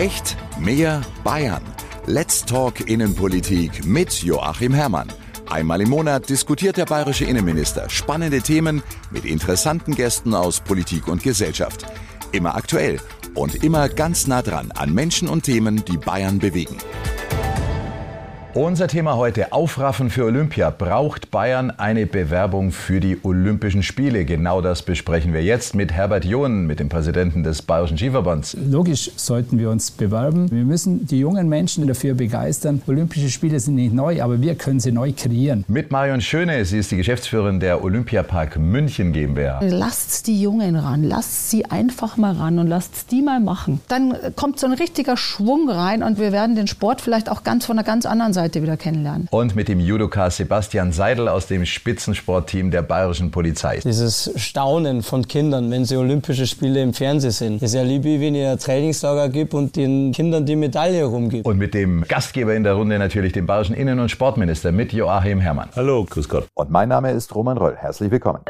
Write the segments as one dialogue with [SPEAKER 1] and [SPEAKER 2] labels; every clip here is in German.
[SPEAKER 1] Echt mehr Bayern. Let's Talk Innenpolitik mit Joachim Herrmann. Einmal im Monat diskutiert der bayerische Innenminister spannende Themen mit interessanten Gästen aus Politik und Gesellschaft. Immer aktuell und immer ganz nah dran an Menschen und Themen, die Bayern bewegen.
[SPEAKER 2] Unser Thema heute, Aufraffen für Olympia. Braucht Bayern eine Bewerbung für die Olympischen Spiele? Genau das besprechen wir jetzt mit Herbert John, mit dem Präsidenten des Bayerischen Skiverbands.
[SPEAKER 3] Logisch sollten wir uns bewerben. Wir müssen die jungen Menschen dafür begeistern. Olympische Spiele sind nicht neu, aber wir können sie neu kreieren.
[SPEAKER 2] Mit Marion Schöne, sie ist die Geschäftsführerin der Olympiapark München GmbH.
[SPEAKER 4] Lasst die Jungen ran, lasst sie einfach mal ran und lasst die mal machen. Dann kommt so ein richtiger Schwung rein und wir werden den Sport vielleicht auch ganz von einer ganz anderen Seite Seite wieder kennenlernen.
[SPEAKER 2] Und mit dem Judoka Sebastian Seidel aus dem Spitzensportteam der Bayerischen Polizei.
[SPEAKER 5] Dieses Staunen von Kindern, wenn sie Olympische Spiele im Fernsehen sind. Das ist ja lieb, wenn ihr ein Trainingslager gibt und den Kindern die Medaille rumgibt.
[SPEAKER 2] Und mit dem Gastgeber in der Runde natürlich dem Bayerischen Innen- und Sportminister mit Joachim Herrmann.
[SPEAKER 6] Hallo, grüß Gott.
[SPEAKER 2] Und mein Name ist Roman Röll. Herzlich willkommen.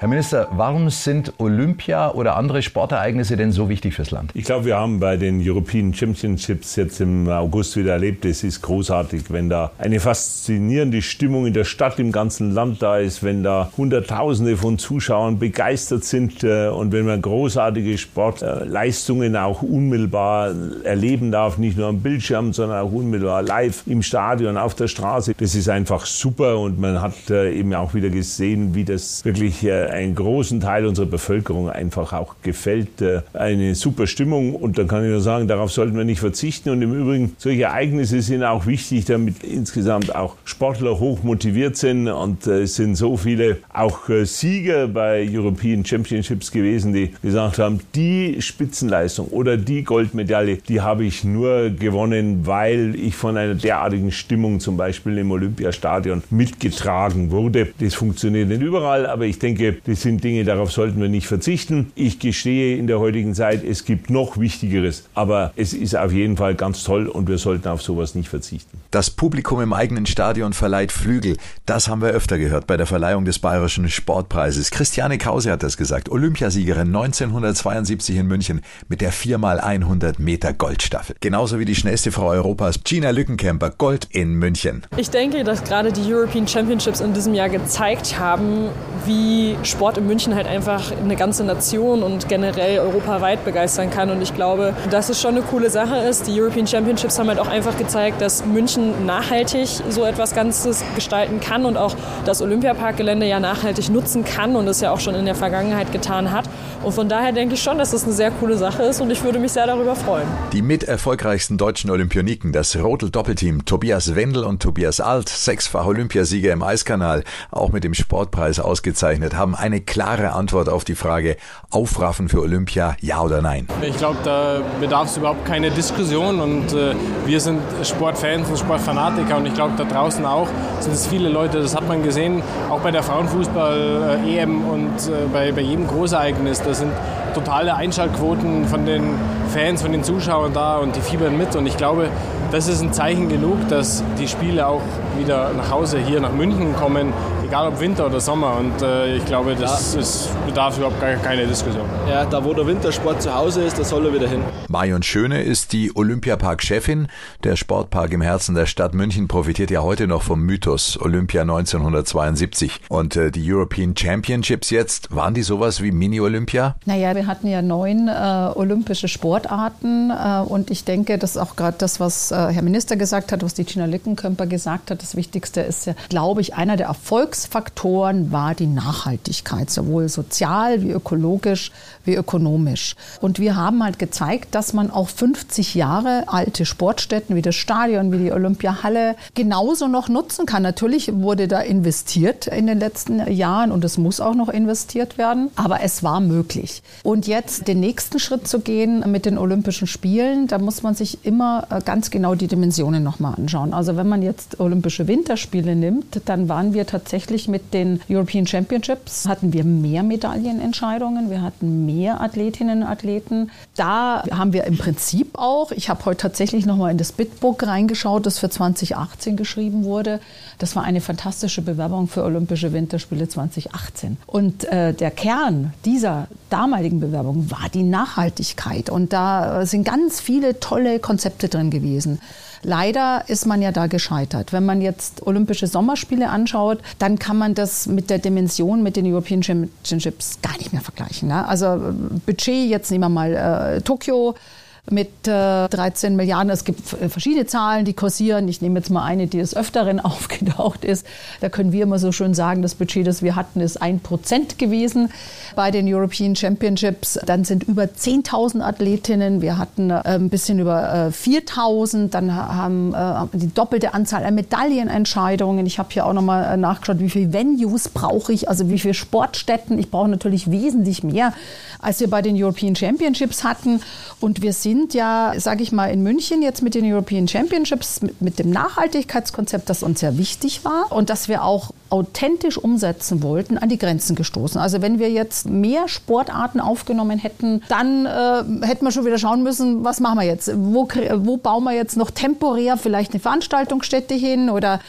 [SPEAKER 2] Herr Minister, warum sind Olympia oder andere Sportereignisse denn so wichtig fürs Land?
[SPEAKER 6] Ich glaube, wir haben bei den European Championships jetzt im August wieder erlebt, es ist großartig, wenn da eine faszinierende Stimmung in der Stadt, im ganzen Land da ist, wenn da Hunderttausende von Zuschauern begeistert sind äh, und wenn man großartige Sportleistungen auch unmittelbar erleben darf, nicht nur am Bildschirm, sondern auch unmittelbar live im Stadion, auf der Straße. Das ist einfach super und man hat äh, eben auch wieder gesehen, wie das wirklich äh, einen großen Teil unserer Bevölkerung einfach auch gefällt. Äh, eine super Stimmung und dann kann ich nur sagen, darauf sollten wir nicht verzichten. Und im Übrigen, solche Ereignisse sind auch wichtig, damit insgesamt auch Sportler hoch motiviert sind und äh, es sind so viele auch äh, Sieger bei European Championships gewesen, die gesagt haben, die Spitzenleistung oder die Goldmedaille, die habe ich nur gewonnen, weil ich von einer derartigen Stimmung zum Beispiel im Olympiastadion mitgetragen wurde. Das funktioniert nicht überall, aber ich denke, das sind Dinge, darauf sollten wir nicht verzichten. Ich gestehe in der heutigen Zeit, es gibt noch Wichtigeres. Aber es ist auf jeden Fall ganz toll und wir sollten auf sowas nicht verzichten.
[SPEAKER 2] Das Publikum im eigenen Stadion verleiht Flügel. Das haben wir öfter gehört bei der Verleihung des Bayerischen Sportpreises. Christiane Krause hat das gesagt. Olympiasiegerin 1972 in München mit der 4x100 Meter Goldstaffel. Genauso wie die schnellste Frau Europas, Gina Lückenkämper, Gold in München.
[SPEAKER 7] Ich denke, dass gerade die European Championships in diesem Jahr gezeigt haben, wie Sport in München halt einfach eine ganze Nation und generell europaweit begeistern kann. Und ich glaube, dass es schon eine coole Sache ist. Die European Championships haben halt auch einfach gezeigt, dass München nachhaltig so etwas Ganzes gestalten kann und auch das Olympiaparkgelände ja nachhaltig nutzen kann und es ja auch schon in der Vergangenheit getan hat. Und von daher denke ich schon, dass es eine sehr coole Sache ist und ich würde mich sehr darüber freuen.
[SPEAKER 2] Die mit erfolgreichsten deutschen Olympioniken, das Rodel-Doppelteam, Tobias Wendel und Tobias Alt, sechsfach Olympiasieger im Eiskanal, auch mit dem Sportpreis ausgezeichnet, haben eine klare Antwort auf die Frage, aufraffen für Olympia, ja oder nein?
[SPEAKER 8] Ich glaube, da bedarf es überhaupt keine Diskussion und äh, wir sind Sportfans und Sportfanatiker und ich glaube, da draußen auch sind es viele Leute, das hat man gesehen, auch bei der Frauenfußball-EM und äh, bei, bei jedem Großereignis, da sind totale Einschaltquoten von den Fans, von den Zuschauern da und die fiebern mit und ich glaube, das ist ein Zeichen genug, dass die Spiele auch wieder nach Hause hier nach München kommen, egal ob Winter oder Sommer. Und äh, ich glaube, das ja. ist, bedarf überhaupt gar keine Diskussion.
[SPEAKER 9] Ja, da wo der Wintersport zu Hause ist, da soll er wieder hin.
[SPEAKER 2] Marion Schöne ist die Olympiapark-Chefin. Der Sportpark im Herzen der Stadt München profitiert ja heute noch vom Mythos Olympia 1972. Und äh, die European Championships jetzt, waren die sowas wie Mini-Olympia?
[SPEAKER 4] Naja, wir hatten ja neun äh, olympische Sportarten äh, und ich denke, das ist auch gerade das, was äh, Herr Minister gesagt hat, was die Gina Lickenkömper gesagt hat. Das Wichtigste ist ja, glaube ich, einer der Erfolgsfaktoren war die Nachhaltigkeit, sowohl sozial wie ökologisch wie ökonomisch. Und wir haben halt gezeigt, dass man auch 50 Jahre alte Sportstätten wie das Stadion, wie die Olympiahalle genauso noch nutzen kann. Natürlich wurde da investiert in den letzten Jahren und es muss auch noch investiert werden, aber es war möglich. Und jetzt den nächsten Schritt zu gehen mit den Olympischen Spielen, da muss man sich immer äh, ganz genau die Dimensionen nochmal anschauen. Also wenn man jetzt Olympische Winterspiele nimmt, dann waren wir tatsächlich mit den European Championships, hatten wir mehr Medaillenentscheidungen, wir hatten mehr Athletinnen und Athleten. Da haben wir im Prinzip auch, ich habe heute tatsächlich nochmal in das Bitbook reingeschaut, das für 2018 geschrieben wurde. Das war eine fantastische Bewerbung für Olympische Winterspiele 2018. Und äh, der Kern dieser damaligen Bewerbung war die Nachhaltigkeit. Und da sind ganz viele tolle Konzepte drin gewesen. Leider ist man ja da gescheitert. Wenn man jetzt Olympische Sommerspiele anschaut, dann kann man das mit der Dimension mit den European Championships gar nicht mehr vergleichen. Ne? Also Budget, jetzt nehmen wir mal äh, Tokio mit äh, 13 Milliarden. Es gibt verschiedene Zahlen, die kursieren. Ich nehme jetzt mal eine, die des Öfteren aufgetaucht ist. Da können wir immer so schön sagen, das Budget, das wir hatten, ist ein Prozent gewesen bei den European Championships. Dann sind über 10.000 Athletinnen. Wir hatten äh, ein bisschen über äh, 4.000. Dann haben äh, die doppelte Anzahl an Medaillenentscheidungen. Ich habe hier auch nochmal äh, nachgeschaut, wie viele Venues brauche ich, also wie viele Sportstätten. Ich brauche natürlich wesentlich mehr, als wir bei den European Championships hatten. Und wir sind sind ja, sage ich mal, in München jetzt mit den European Championships, mit, mit dem Nachhaltigkeitskonzept, das uns sehr wichtig war und das wir auch authentisch umsetzen wollten, an die Grenzen gestoßen. Also wenn wir jetzt mehr Sportarten aufgenommen hätten, dann äh, hätten wir schon wieder schauen müssen, was machen wir jetzt? Wo, wo bauen wir jetzt noch temporär vielleicht eine Veranstaltungsstätte hin oder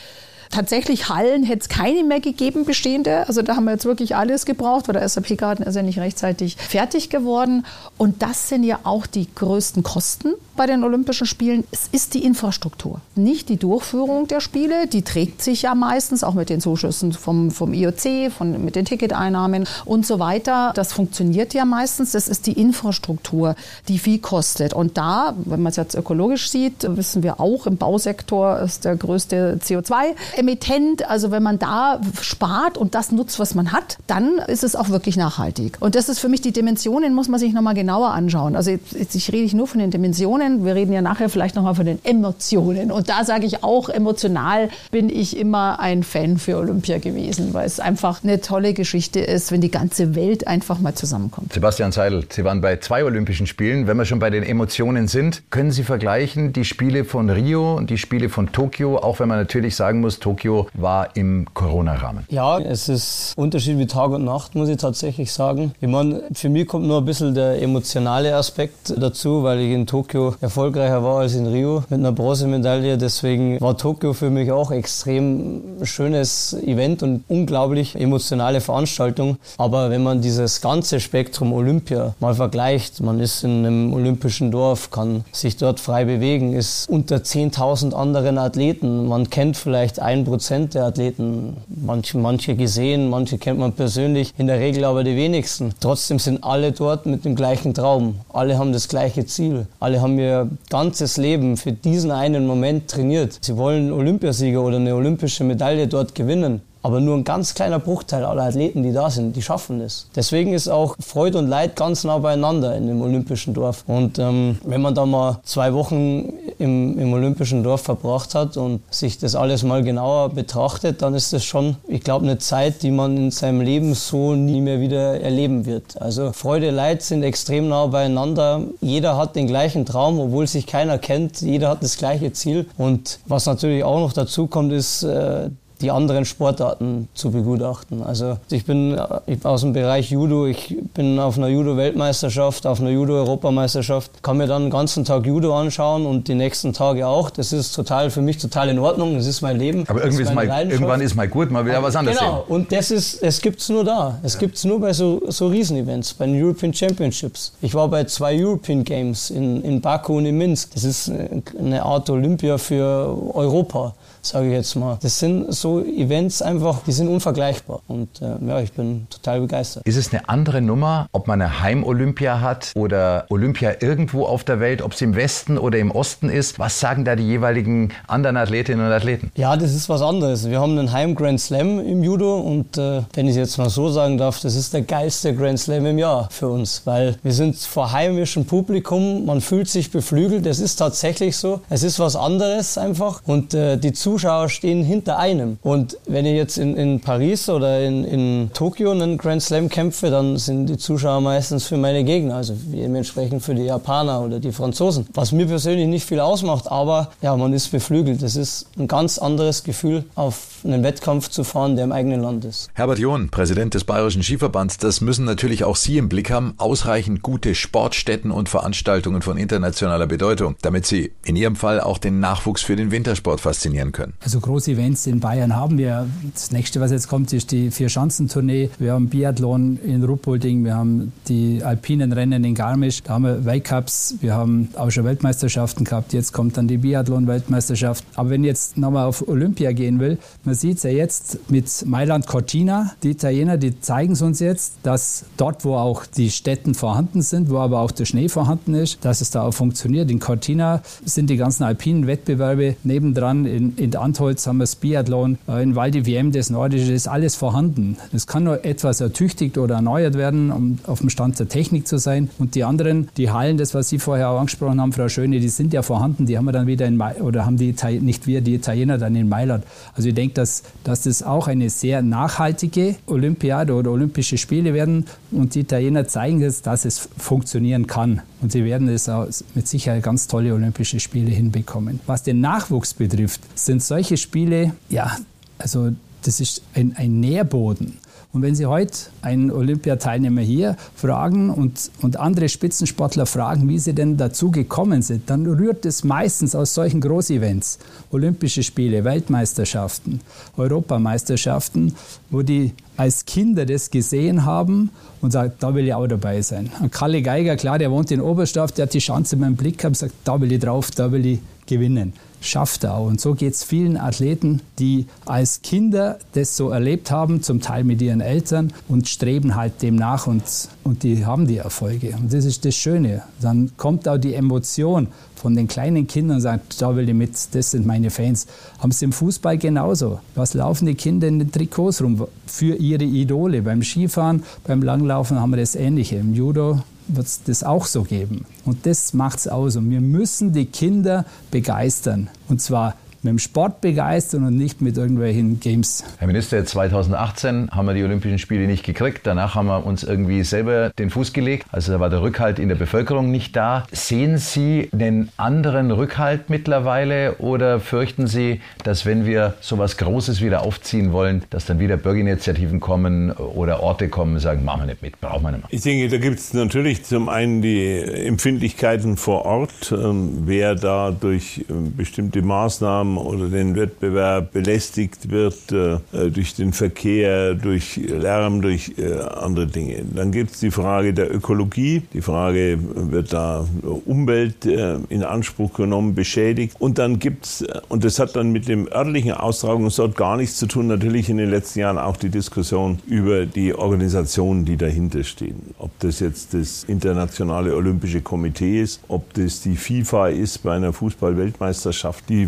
[SPEAKER 4] Tatsächlich Hallen hätte es keine mehr gegeben, bestehende. Also da haben wir jetzt wirklich alles gebraucht, weil der SAP-Garten ist ja nicht rechtzeitig fertig geworden. Und das sind ja auch die größten Kosten bei den Olympischen Spielen. Es ist die Infrastruktur, nicht die Durchführung der Spiele. Die trägt sich ja meistens auch mit den Zuschüssen vom, vom IOC, von, mit den Ticketeinnahmen und so weiter. Das funktioniert ja meistens. Das ist die Infrastruktur, die viel kostet. Und da, wenn man es jetzt ökologisch sieht, wissen wir auch, im Bausektor ist der größte CO2 Emittent. Also wenn man da spart und das nutzt, was man hat, dann ist es auch wirklich nachhaltig. Und das ist für mich die Dimensionen, muss man sich nochmal genauer anschauen. Also jetzt, ich rede nur von den Dimensionen. Wir reden ja nachher vielleicht nochmal von den Emotionen. Und da sage ich auch, emotional bin ich immer ein Fan für Olympia gewesen, weil es einfach eine tolle Geschichte ist, wenn die ganze Welt einfach mal zusammenkommt.
[SPEAKER 2] Sebastian Seidel, Sie waren bei zwei Olympischen Spielen. Wenn wir schon bei den Emotionen sind, können Sie vergleichen die Spiele von Rio und die Spiele von Tokio, auch wenn man natürlich sagen muss, Tokio war im Corona-Rahmen.
[SPEAKER 5] Ja, es ist Unterschied wie Tag und Nacht, muss ich tatsächlich sagen. Ich meine, für mich kommt nur ein bisschen der emotionale Aspekt dazu, weil ich in Tokio erfolgreicher war als in Rio mit einer Bronzemedaille. Deswegen war Tokio für mich auch extrem schönes Event und unglaublich emotionale Veranstaltung. Aber wenn man dieses ganze Spektrum Olympia mal vergleicht, man ist in einem olympischen Dorf, kann sich dort frei bewegen, ist unter 10.000 anderen Athleten, man kennt vielleicht ein ein Prozent der Athleten, manche, manche gesehen, manche kennt man persönlich, in der Regel aber die wenigsten. Trotzdem sind alle dort mit dem gleichen Traum. Alle haben das gleiche Ziel. Alle haben ihr ganzes Leben für diesen einen Moment trainiert. Sie wollen Olympiasieger oder eine olympische Medaille dort gewinnen. Aber nur ein ganz kleiner Bruchteil aller Athleten, die da sind, die schaffen es. Deswegen ist auch Freude und Leid ganz nah beieinander in dem Olympischen Dorf. Und ähm, wenn man da mal zwei Wochen im, im Olympischen Dorf verbracht hat und sich das alles mal genauer betrachtet, dann ist das schon, ich glaube, eine Zeit, die man in seinem Leben so nie mehr wieder erleben wird. Also Freude, Leid sind extrem nah beieinander. Jeder hat den gleichen Traum, obwohl sich keiner kennt. Jeder hat das gleiche Ziel. Und was natürlich auch noch dazu kommt, ist, äh, die anderen Sportarten zu begutachten. Also ich bin aus dem Bereich Judo, ich bin auf einer Judo-Weltmeisterschaft, auf einer Judo-Europameisterschaft, kann mir dann den ganzen Tag Judo anschauen und die nächsten Tage auch. Das ist total für mich total in Ordnung, das ist mein Leben.
[SPEAKER 2] Aber irgendwie ist, mal, irgendwann ist mal gut, mal wieder was anderes
[SPEAKER 5] Genau, sehen. und das ist, es gibt es nur da. Es ja. gibt es nur bei so, so Riesenevents, bei den European Championships. Ich war bei zwei European Games in, in Baku und in Minsk. Das ist eine Art Olympia für Europa sage ich jetzt mal. Das sind so Events einfach, die sind unvergleichbar. Und äh, ja, ich bin total begeistert.
[SPEAKER 2] Ist es eine andere Nummer, ob man eine Heim-Olympia hat oder Olympia irgendwo auf der Welt, ob es im Westen oder im Osten ist? Was sagen da die jeweiligen anderen Athletinnen und Athleten?
[SPEAKER 5] Ja, das ist was anderes. Wir haben einen Heim-Grand Slam im Judo und äh, wenn ich es jetzt mal so sagen darf, das ist der geilste Grand Slam im Jahr für uns, weil wir sind vor heimischem Publikum, man fühlt sich beflügelt, das ist tatsächlich so. Es ist was anderes einfach und äh, die Zuschauer Zuschauer stehen hinter einem. Und wenn ich jetzt in, in Paris oder in, in Tokio einen Grand Slam kämpfe, dann sind die Zuschauer meistens für meine Gegner, also dementsprechend für die Japaner oder die Franzosen. Was mir persönlich nicht viel ausmacht, aber ja, man ist beflügelt. Das ist ein ganz anderes Gefühl, auf einen Wettkampf zu fahren, der im eigenen Land ist.
[SPEAKER 2] Herbert John, Präsident des Bayerischen Skiverbands, das müssen natürlich auch Sie im Blick haben, ausreichend gute Sportstätten und Veranstaltungen von internationaler Bedeutung, damit Sie in Ihrem Fall auch den Nachwuchs für den Wintersport faszinieren können?
[SPEAKER 3] Also große Events in Bayern haben wir. Das nächste, was jetzt kommt, ist die Vier-Schanzentournee. Wir haben Biathlon in Ruppolding, wir haben die alpinen Rennen in Garmisch, da haben wir Weltcups, wir haben auch schon Weltmeisterschaften gehabt. Jetzt kommt dann die Biathlon-Weltmeisterschaft. Aber wenn ich jetzt nochmal auf Olympia gehen will, man sieht es ja jetzt mit Mailand Cortina, die Italiener, die zeigen es uns jetzt, dass dort, wo auch die Städten vorhanden sind, wo aber auch der Schnee vorhanden ist, dass es da auch funktioniert. In Cortina sind die ganzen alpinen Wettbewerbe nebendran. In, in Antholz haben wir das Biathlon, äh, in Val di Wiem das Nordische, ist alles vorhanden. Es kann nur etwas ertüchtigt oder erneuert werden, um auf dem Stand der Technik zu sein. Und die anderen, die Hallen, das, was Sie vorher auch angesprochen haben, Frau Schöne, die sind ja vorhanden. Die haben wir dann wieder in Mai oder haben die nicht wir, die Italiener dann in Mailand. Also ich denke, dass, dass das auch eine sehr nachhaltige Olympiade oder Olympische Spiele werden. Und die Italiener zeigen jetzt, dass es funktionieren kann. Und sie werden es auch mit Sicherheit ganz tolle Olympische Spiele hinbekommen. Was den Nachwuchs betrifft, sind solche Spiele, ja, also das ist ein, ein Nährboden. Und wenn Sie heute einen Olympiateilnehmer hier fragen und, und andere Spitzensportler fragen, wie sie denn dazu gekommen sind, dann rührt es meistens aus solchen Großevents, Olympische Spiele, Weltmeisterschaften, Europameisterschaften, wo die als Kinder das gesehen haben und sagen, da will ich auch dabei sein. Und Kalle Geiger, klar, der wohnt in Oberstdorf, der hat die Chance in meinem Blick gehabt sagt, da will ich drauf, da will ich gewinnen schafft er auch. Und so geht es vielen Athleten, die als Kinder das so erlebt haben, zum Teil mit ihren Eltern und streben halt dem nach und, und die haben die Erfolge. Und das ist das Schöne. Dann kommt auch die Emotion von den kleinen Kindern und sagt, da will ich mit, das sind meine Fans. Haben sie im Fußball genauso. Was laufen die Kinder in den Trikots rum für ihre Idole? Beim Skifahren, beim Langlaufen haben wir das Ähnliche. Im Judo wird es das auch so geben. Und das macht es aus. Und wir müssen die Kinder begeistern. Und zwar mit dem Sport begeistern und nicht mit irgendwelchen Games.
[SPEAKER 2] Herr Minister, 2018 haben wir die Olympischen Spiele nicht gekriegt. Danach haben wir uns irgendwie selber den Fuß gelegt. Also da war der Rückhalt in der Bevölkerung nicht da. Sehen Sie einen anderen Rückhalt mittlerweile oder fürchten Sie, dass wenn wir so etwas Großes wieder aufziehen wollen, dass dann wieder Bürgerinitiativen kommen oder Orte kommen und sagen, machen wir nicht mit, brauchen wir nicht mehr?
[SPEAKER 6] Ich denke, da gibt es natürlich zum einen die Empfindlichkeiten vor Ort, ähm, wer da durch ähm, bestimmte Maßnahmen Maßnahmen oder den Wettbewerb belästigt wird äh, durch den Verkehr, durch Lärm, durch äh, andere Dinge. Dann gibt es die Frage der Ökologie. Die Frage, wird da Umwelt äh, in Anspruch genommen, beschädigt? Und dann gibt es, und das hat dann mit dem örtlichen Austragungsort gar nichts zu tun, natürlich in den letzten Jahren auch die Diskussion über die Organisationen, die dahinter stehen. Ob das jetzt das Internationale Olympische Komitee ist, ob das die FIFA ist bei einer Fußball-Weltmeisterschaft, die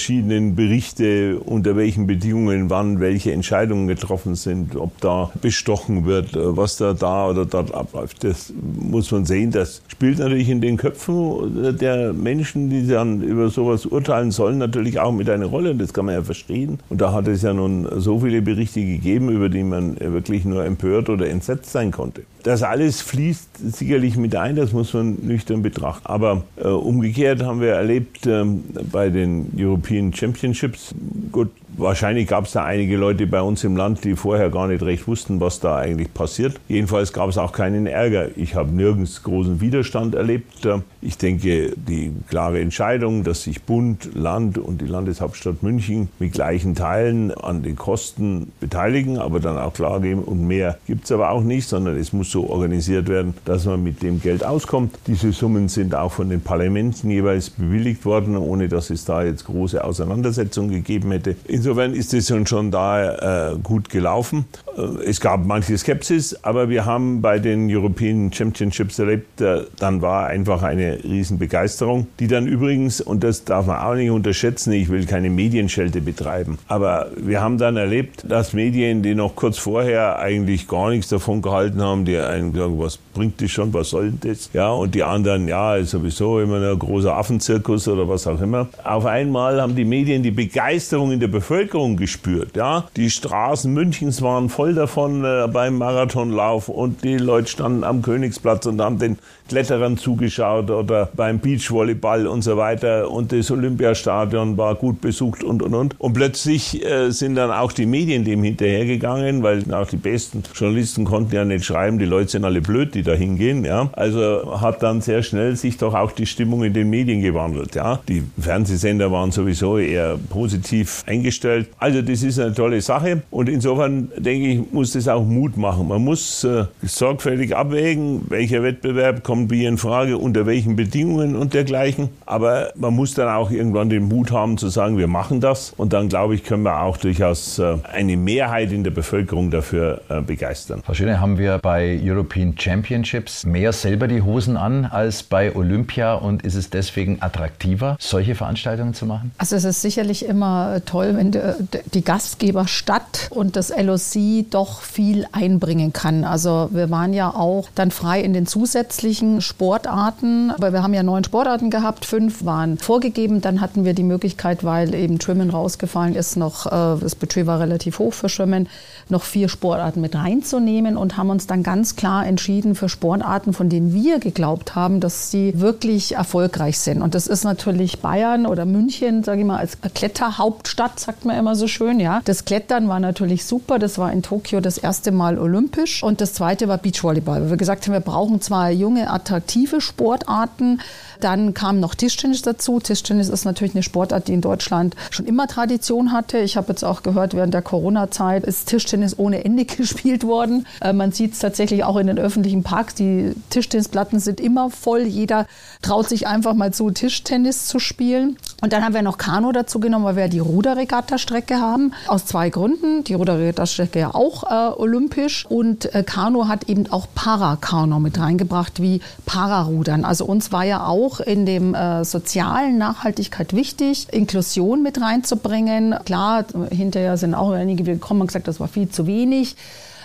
[SPEAKER 6] verschiedenen Berichte, unter welchen Bedingungen wann welche Entscheidungen getroffen sind, ob da bestochen wird, äh, was da da oder dort abläuft. Das muss man sehen. Das spielt natürlich in den Köpfen der Menschen, die dann über sowas urteilen sollen, natürlich auch mit einer Rolle. Das kann man ja verstehen. Und da hat es ja nun so viele Berichte gegeben, über die man wirklich nur empört oder entsetzt sein konnte. Das alles fließt sicherlich mit ein, das muss man nüchtern betrachten. Aber äh, umgekehrt haben wir erlebt äh, bei den European Championships, gut, Wahrscheinlich gab es da einige Leute bei uns im Land, die vorher gar nicht recht wussten, was da eigentlich passiert. Jedenfalls gab es auch keinen Ärger. Ich habe nirgends großen Widerstand erlebt. Ich denke, die klare Entscheidung, dass sich Bund, Land und die Landeshauptstadt München mit gleichen Teilen an den Kosten beteiligen, aber dann auch klar geben, und mehr gibt es aber auch nicht, sondern es muss so organisiert werden, dass man mit dem Geld auskommt. Diese Summen sind auch von den Parlamenten jeweils bewilligt worden, ohne dass es da jetzt große Auseinandersetzungen gegeben hätte. Insofern ist es schon da äh, gut gelaufen. Äh, es gab manche Skepsis, aber wir haben bei den European Championships erlebt, äh, dann war einfach eine Riesenbegeisterung, die dann übrigens, und das darf man auch nicht unterschätzen, ich will keine Medienschelte betreiben, aber wir haben dann erlebt, dass Medien, die noch kurz vorher eigentlich gar nichts davon gehalten haben, die einen sagen, was bringt das schon, was soll das? Ja, und die anderen, ja, ist sowieso immer ein großer Affenzirkus oder was auch immer. Auf einmal haben die Medien die Begeisterung in der Bevölkerung Bevölkerung gespürt. Ja, die Straßen Münchens waren voll davon äh, beim Marathonlauf und die Leute standen am Königsplatz und haben den Kletterern zugeschaut oder beim Beachvolleyball und so weiter und das Olympiastadion war gut besucht und und und und plötzlich äh, sind dann auch die Medien dem hinterhergegangen, weil auch die besten Journalisten konnten ja nicht schreiben, die Leute sind alle blöd, die da hingehen, ja. Also hat dann sehr schnell sich doch auch die Stimmung in den Medien gewandelt, ja. Die Fernsehsender waren sowieso eher positiv eingestellt. Also das ist eine tolle Sache und insofern denke ich, muss das auch Mut machen. Man muss äh, sorgfältig abwägen, welcher Wettbewerb kommt wir in Frage, unter welchen Bedingungen und dergleichen. Aber man muss dann auch irgendwann den Mut haben zu sagen, wir machen das. Und dann, glaube ich, können wir auch durchaus äh, eine Mehrheit in der Bevölkerung dafür äh, begeistern.
[SPEAKER 2] Frau Schöne, haben wir bei European Championships mehr selber die Hosen an als bei Olympia und ist es deswegen attraktiver, solche Veranstaltungen zu machen?
[SPEAKER 4] Also es ist sicherlich immer äh, toll, wenn die Gastgeberstadt und das LOC doch viel einbringen kann. Also wir waren ja auch dann frei in den zusätzlichen Sportarten. Aber wir haben ja neun Sportarten gehabt, fünf waren vorgegeben. Dann hatten wir die Möglichkeit, weil eben Schwimmen rausgefallen ist, noch, äh, das Budget war relativ hoch für Schwimmen, noch vier Sportarten mit reinzunehmen und haben uns dann ganz klar entschieden für Sportarten, von denen wir geglaubt haben, dass sie wirklich erfolgreich sind. Und das ist natürlich Bayern oder München, sage ich mal, als Kletterhauptstadt, sagt man immer so schön. Ja, das Klettern war natürlich super. Das war in Tokio das erste Mal olympisch und das zweite war Beachvolleyball. Weil wir gesagt haben, wir brauchen zwei junge attraktive Sportarten. Dann kam noch Tischtennis dazu. Tischtennis ist natürlich eine Sportart, die in Deutschland schon immer Tradition hatte. Ich habe jetzt auch gehört, während der Corona-Zeit ist Tischtennis ohne Ende gespielt worden. Äh, man sieht es tatsächlich auch in den öffentlichen Parks. Die Tischtennisplatten sind immer voll. Jeder traut sich einfach mal zu, Tischtennis zu spielen. Und dann haben wir noch Kanu dazu genommen, weil wir die Ruderregatta-Strecke haben. Aus zwei Gründen. Die Ruderregatta-Strecke ja auch äh, olympisch. Und äh, Kanu hat eben auch Parakanu mit reingebracht, wie Pararudern. Also uns war ja auch in dem äh, sozialen Nachhaltigkeit wichtig, Inklusion mit reinzubringen. Klar, hinterher sind auch einige gekommen und gesagt, das war viel zu wenig.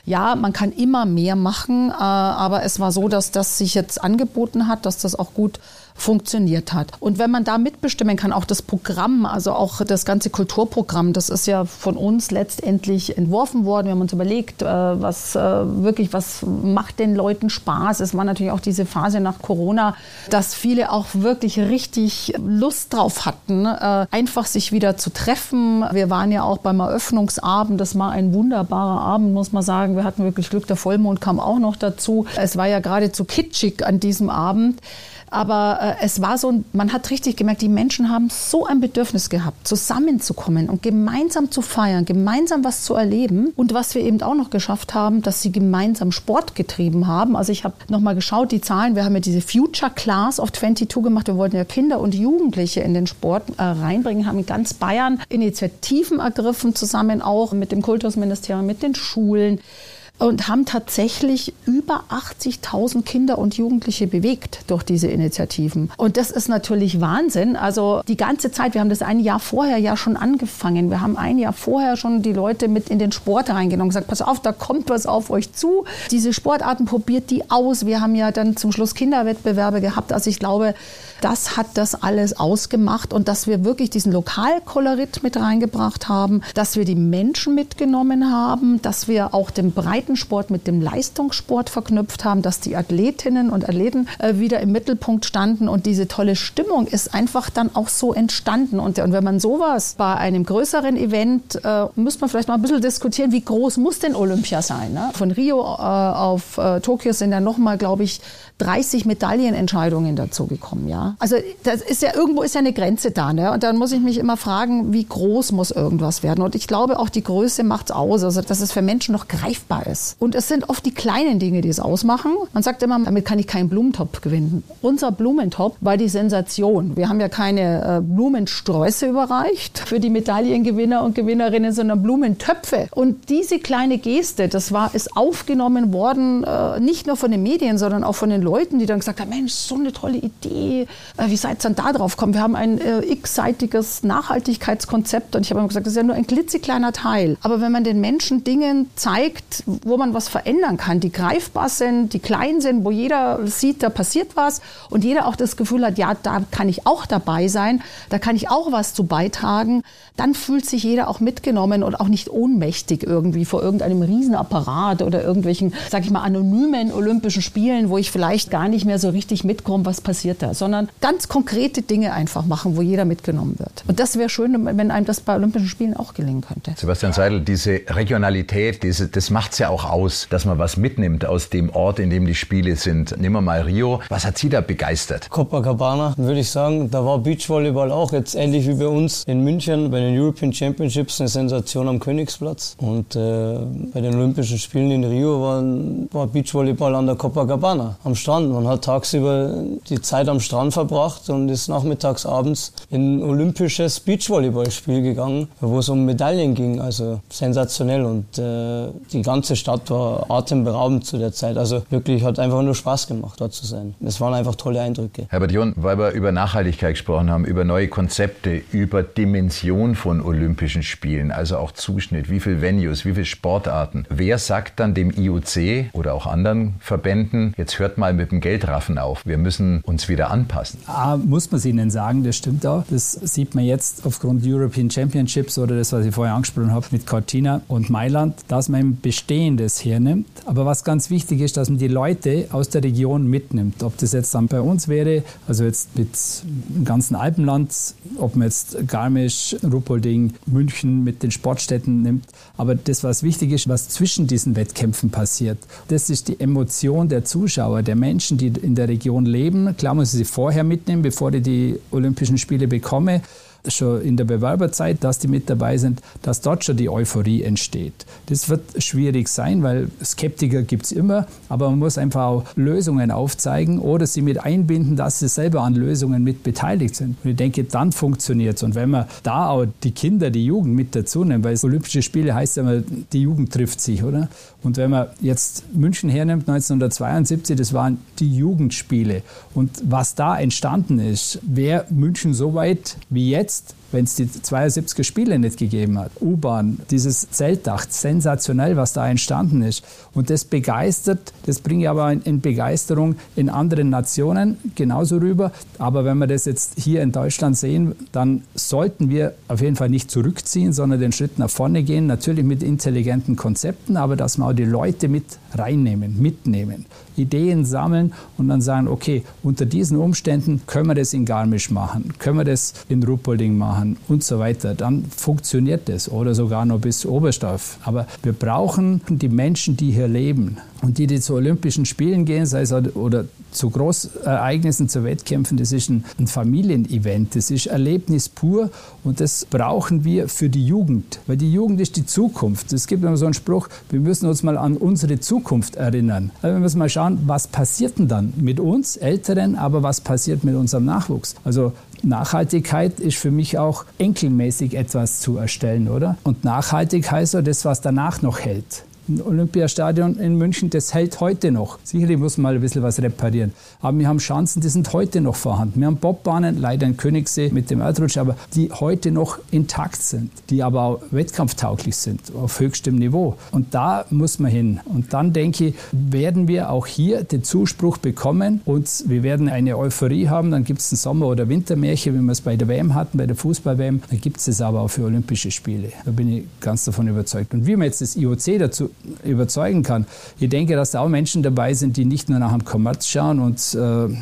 [SPEAKER 4] Ja, man kann immer mehr machen, äh, aber es war so, dass das sich jetzt angeboten hat, dass das auch gut funktioniert hat. Und wenn man da mitbestimmen kann, auch das Programm, also auch das ganze Kulturprogramm, das ist ja von uns letztendlich entworfen worden. Wir haben uns überlegt, äh, was äh, wirklich, was macht den Leuten Spaß. Es war natürlich auch diese Phase nach Corona, dass viele auch wirklich richtig Lust drauf hatten, äh, einfach sich wieder zu treffen. Wir waren ja auch beim Eröffnungsabend. Das war ein wunderbarer Abend, muss man sagen. Wir hatten wirklich Glück. Der Vollmond kam auch noch dazu. Es war ja geradezu kitschig an diesem Abend. Aber äh, es war so, man hat richtig gemerkt, die Menschen haben so ein Bedürfnis gehabt, zusammenzukommen und gemeinsam zu feiern, gemeinsam was zu erleben. Und was wir eben auch noch geschafft haben, dass sie gemeinsam Sport getrieben haben. Also ich habe nochmal geschaut, die Zahlen, wir haben ja diese Future Class of 22 gemacht. Wir wollten ja Kinder und Jugendliche in den Sport äh, reinbringen, haben in ganz Bayern Initiativen ergriffen, zusammen auch mit dem Kultusministerium, mit den Schulen und haben tatsächlich über 80.000 Kinder und Jugendliche bewegt durch diese Initiativen. Und das ist natürlich Wahnsinn. Also die ganze Zeit, wir haben das ein Jahr vorher ja schon angefangen. Wir haben ein Jahr vorher schon die Leute mit in den Sport reingenommen und gesagt, pass auf, da kommt was auf euch zu. Diese Sportarten probiert die aus. Wir haben ja dann zum Schluss Kinderwettbewerbe gehabt. Also ich glaube, das hat das alles ausgemacht und dass wir wirklich diesen Lokalkolorit mit reingebracht haben, dass wir die Menschen mitgenommen haben, dass wir auch den Breitensport mit dem Leistungssport verknüpft haben, dass die Athletinnen und Athleten äh, wieder im Mittelpunkt standen und diese tolle Stimmung ist einfach dann auch so entstanden. Und, und wenn man sowas bei einem größeren Event, äh, müsste man vielleicht mal ein bisschen diskutieren, wie groß muss denn Olympia sein? Ne? Von Rio äh, auf äh, Tokio sind ja nochmal, glaube ich, 30 Medaillenentscheidungen dazu gekommen. Ja? Also das ist ja irgendwo ist ja eine Grenze da, ne? Und dann muss ich mich immer fragen, wie groß muss irgendwas werden? Und ich glaube auch die Größe macht's aus, also dass es für Menschen noch greifbar ist. Und es sind oft die kleinen Dinge, die es ausmachen. Man sagt immer, damit kann ich keinen Blumentopf gewinnen. Unser Blumentopf war die Sensation. Wir haben ja keine äh, Blumensträuße überreicht für die Medaillengewinner und Gewinnerinnen, sondern Blumentöpfe. Und diese kleine Geste, das war ist aufgenommen worden, äh, nicht nur von den Medien, sondern auch von den Leuten, die dann gesagt haben, Mensch, so eine tolle Idee, äh, wie seid ihr dann da drauf gekommen? Wir haben ein äh, x-seitiges Nachhaltigkeitskonzept und ich habe immer gesagt, das ist ja nur ein klitzekleiner Teil. Aber wenn man den Menschen Dingen zeigt, wo man was verändern kann, die greifbar sind, die klein sind, wo jeder sieht, da passiert was und jeder auch das Gefühl hat, ja, da kann ich auch dabei sein, da kann ich auch was zu beitragen, dann fühlt sich jeder auch mitgenommen und auch nicht ohnmächtig irgendwie vor irgendeinem Riesenapparat oder irgendwelchen, sag ich mal, anonymen Olympischen Spielen, wo ich vielleicht gar nicht mehr so richtig mitkomme, was passiert da, sondern ganz konkrete Dinge einfach machen, wo jeder mitgenommen wird. Und das wäre schön, wenn einem das bei Olympischen Spielen auch gelingen könnte.
[SPEAKER 2] Sebastian Seidel, diese Regionalität, diese, das macht es ja auch aus, dass man was mitnimmt aus dem Ort, in dem die Spiele sind. Nehmen wir mal Rio. Was hat Sie da begeistert?
[SPEAKER 5] Copacabana, würde ich sagen. Da war Beachvolleyball auch jetzt ähnlich wie bei uns in München bei den European Championships eine Sensation am Königsplatz. Und äh, bei den Olympischen Spielen in Rio war, war Beachvolleyball an der Copacabana am Strand. Man hat tagsüber die Zeit am Strand verbracht und ist nachmittags, abends in ein olympisches Beachvolleyballspiel gegangen, wo es um Medaillen ging. Also sensationell und äh, die ganze Stadt war atemberaubend zu der Zeit. Also wirklich hat einfach nur Spaß gemacht, dort zu sein. Es waren einfach tolle Eindrücke.
[SPEAKER 2] Herbert John, weil wir über Nachhaltigkeit gesprochen haben, über neue Konzepte, über Dimension von Olympischen Spielen, also auch Zuschnitt, wie viele Venues, wie viele Sportarten. Wer sagt dann dem IOC oder auch anderen Verbänden, jetzt hört mal mit dem Geldraffen auf, wir müssen uns wieder anpassen?
[SPEAKER 3] Ah, muss man es Ihnen sagen, das stimmt auch. Das sieht man jetzt aufgrund European Championships oder das, was ich vorher angesprochen habe mit Cortina und Mailand, dass man ein Bestehendes hernimmt. Aber was ganz wichtig ist, dass man die Leute aus der Region mitnimmt. Ob das jetzt dann bei uns wäre, also jetzt mit dem ganzen Alpenland, ob man jetzt Garmisch, Ruppolding, München mit den Sportstätten nimmt. Aber das, was wichtig ist, was zwischen diesen Wettkämpfen passiert, das ist die Emotion der Zuschauer, der Menschen, die in der Region leben. Klar muss ich sie vorher mitnehmen, bevor ich die Olympischen Spiele bekomme schon in der Bewerberzeit, dass die mit dabei sind, dass dort schon die Euphorie entsteht. Das wird schwierig sein, weil Skeptiker gibt es immer, aber man muss einfach auch Lösungen aufzeigen oder sie mit einbinden, dass sie selber an Lösungen mit beteiligt sind. Und ich denke, dann funktioniert es. Und wenn man da auch die Kinder, die Jugend mit dazu nimmt, weil Olympische Spiele heißt ja immer, die Jugend trifft sich, oder? Und wenn man jetzt München hernimmt, 1972, das waren die Jugendspiele. Und was da entstanden ist, wäre München so weit wie jetzt, podcast. Wenn es die 72er Spiele nicht gegeben hat. U-Bahn, dieses Zeltdach, sensationell, was da entstanden ist. Und das begeistert, das bringe ich aber in Begeisterung in anderen Nationen genauso rüber. Aber wenn wir das jetzt hier in Deutschland sehen, dann sollten wir auf jeden Fall nicht zurückziehen, sondern den Schritt nach vorne gehen. Natürlich mit intelligenten Konzepten, aber dass wir auch die Leute mit reinnehmen, mitnehmen, Ideen sammeln und dann sagen, okay, unter diesen Umständen können wir das in Garmisch machen, können wir das in Ruppolding machen und so weiter. Dann funktioniert das oder sogar noch bis Oberstdorf. Aber wir brauchen die Menschen, die hier leben und die, die zu Olympischen Spielen gehen, sei es oder zu Großereignissen, zu Wettkämpfen, das ist ein, ein Familienevent, das ist Erlebnis pur und das brauchen wir für die Jugend, weil die Jugend ist die Zukunft. Es gibt immer so einen Spruch, wir müssen uns mal an unsere Zukunft erinnern. Also wir müssen mal schauen, was passiert denn dann mit uns Älteren, aber was passiert mit unserem Nachwuchs. Also Nachhaltigkeit ist für mich auch enkelmäßig etwas zu erstellen, oder? Und nachhaltig heißt so das, was danach noch hält. Olympiastadion in München, das hält heute noch. Sicherlich muss man mal ein bisschen was reparieren. Aber wir haben Chancen, die sind heute noch vorhanden. Wir haben Bobbahnen, leider in Königssee mit dem Erdrutsch, aber die heute noch intakt sind, die aber auch wettkampftauglich sind, auf höchstem Niveau. Und da muss man hin. Und dann denke ich, werden wir auch hier den Zuspruch bekommen und wir werden eine Euphorie haben. Dann gibt es ein Sommer- oder Wintermärchen, wie wir es bei der WM hatten, bei der Fußball-WM. Dann gibt es es aber auch für Olympische Spiele. Da bin ich ganz davon überzeugt. Und wie man jetzt das IOC dazu überzeugen kann. Ich denke, dass da auch Menschen dabei sind, die nicht nur nach dem Kommerz schauen und äh,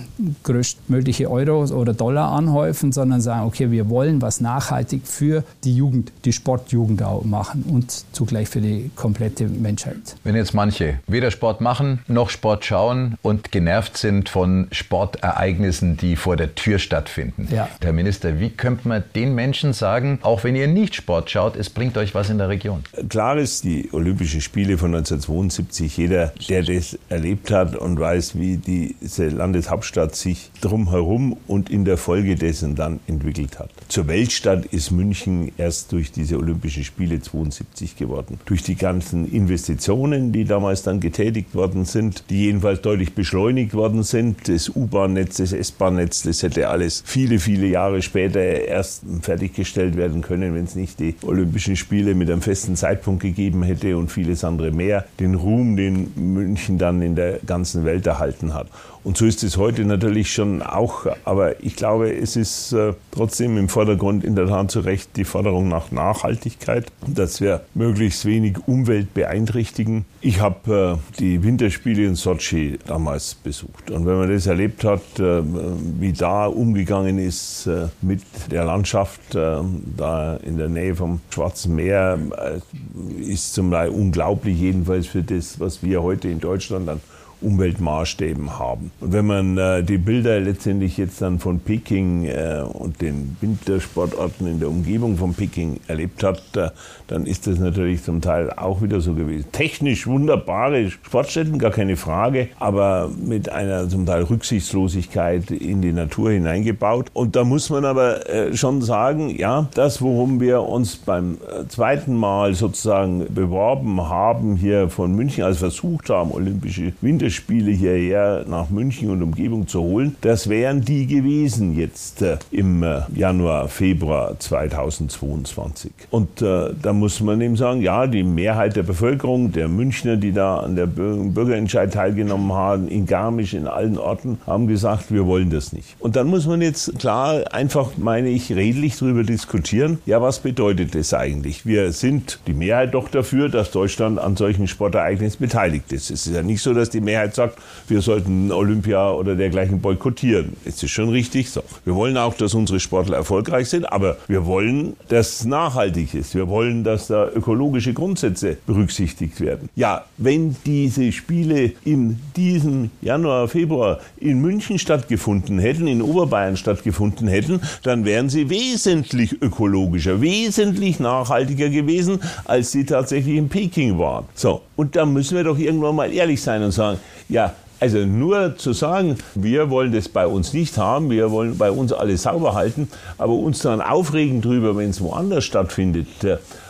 [SPEAKER 3] größtmögliche Euro oder Dollar anhäufen, sondern sagen, okay, wir wollen was nachhaltig für die Jugend, die Sportjugend auch machen und zugleich für die komplette Menschheit.
[SPEAKER 2] Wenn jetzt manche weder Sport machen noch Sport schauen und genervt sind von Sportereignissen, die vor der Tür stattfinden. Ja. Herr Minister, wie könnte man den Menschen sagen, auch wenn ihr nicht Sport schaut, es bringt euch was in der Region?
[SPEAKER 6] Klar ist, die Olympischen Spiele Spiele von 1972. Jeder, der das erlebt hat und weiß, wie diese Landeshauptstadt sich drumherum und in der Folge dessen dann entwickelt hat. Zur Weltstadt ist München erst durch diese Olympischen Spiele 72 geworden. Durch die ganzen Investitionen, die damals dann getätigt worden sind, die jedenfalls deutlich beschleunigt worden sind. Das U-Bahn-Netz, das S-Bahn-Netz, das hätte alles viele, viele Jahre später erst fertiggestellt werden können, wenn es nicht die Olympischen Spiele mit einem festen Zeitpunkt gegeben hätte und vieles andere andere mehr den Ruhm, den München dann in der ganzen Welt erhalten hat. Und so ist es heute natürlich schon auch. Aber ich glaube, es ist äh, trotzdem im Vordergrund in der Tat zu Recht die Forderung nach Nachhaltigkeit, dass wir möglichst wenig Umwelt beeinträchtigen. Ich habe äh, die Winterspiele in Sochi damals besucht. Und wenn man das erlebt hat, äh, wie da umgegangen ist mit der Landschaft da in der Nähe vom Schwarzen Meer, ist zum Teil unglaublich, jedenfalls für das, was wir heute in Deutschland an Umweltmaßstäben haben. Und wenn man äh, die Bilder letztendlich jetzt dann von Peking äh, und den Wintersportorten in der Umgebung von Peking erlebt hat, äh, dann ist das natürlich zum Teil auch wieder so gewesen. Technisch wunderbare Sportstätten, gar keine Frage, aber mit einer zum Teil Rücksichtslosigkeit in die Natur hineingebaut. Und da muss man aber äh, schon sagen, ja, das, worum wir uns beim äh, zweiten Mal sozusagen beworben haben, hier von München, als versucht haben, Olympische Winterspiele Spiele hierher nach München und Umgebung zu holen. Das wären die gewesen jetzt äh, im äh, Januar, Februar 2022. Und äh, da muss man eben sagen, ja, die Mehrheit der Bevölkerung, der Münchner, die da an der Bürgerentscheid teilgenommen haben, in Garmisch, in allen Orten, haben gesagt, wir wollen das nicht. Und dann muss man jetzt klar einfach, meine ich, redlich darüber diskutieren, ja, was bedeutet das eigentlich? Wir sind die Mehrheit doch dafür, dass Deutschland an solchen Sportereignissen beteiligt ist. Es ist ja nicht so, dass die Mehrheit Mehrheit sagt, wir sollten Olympia oder dergleichen boykottieren. Es ist schon richtig so. Wir wollen auch, dass unsere Sportler erfolgreich sind, aber wir wollen, dass es nachhaltig ist. Wir wollen, dass da ökologische Grundsätze berücksichtigt werden. Ja, wenn diese Spiele in diesem Januar, Februar in München stattgefunden hätten, in Oberbayern stattgefunden hätten, dann wären sie wesentlich ökologischer, wesentlich nachhaltiger gewesen, als sie tatsächlich in Peking waren. So. Und da müssen wir doch irgendwann mal ehrlich sein und sagen, ja, also nur zu sagen, wir wollen das bei uns nicht haben, wir wollen bei uns alles sauber halten, aber uns dann aufregen drüber, wenn es woanders stattfindet,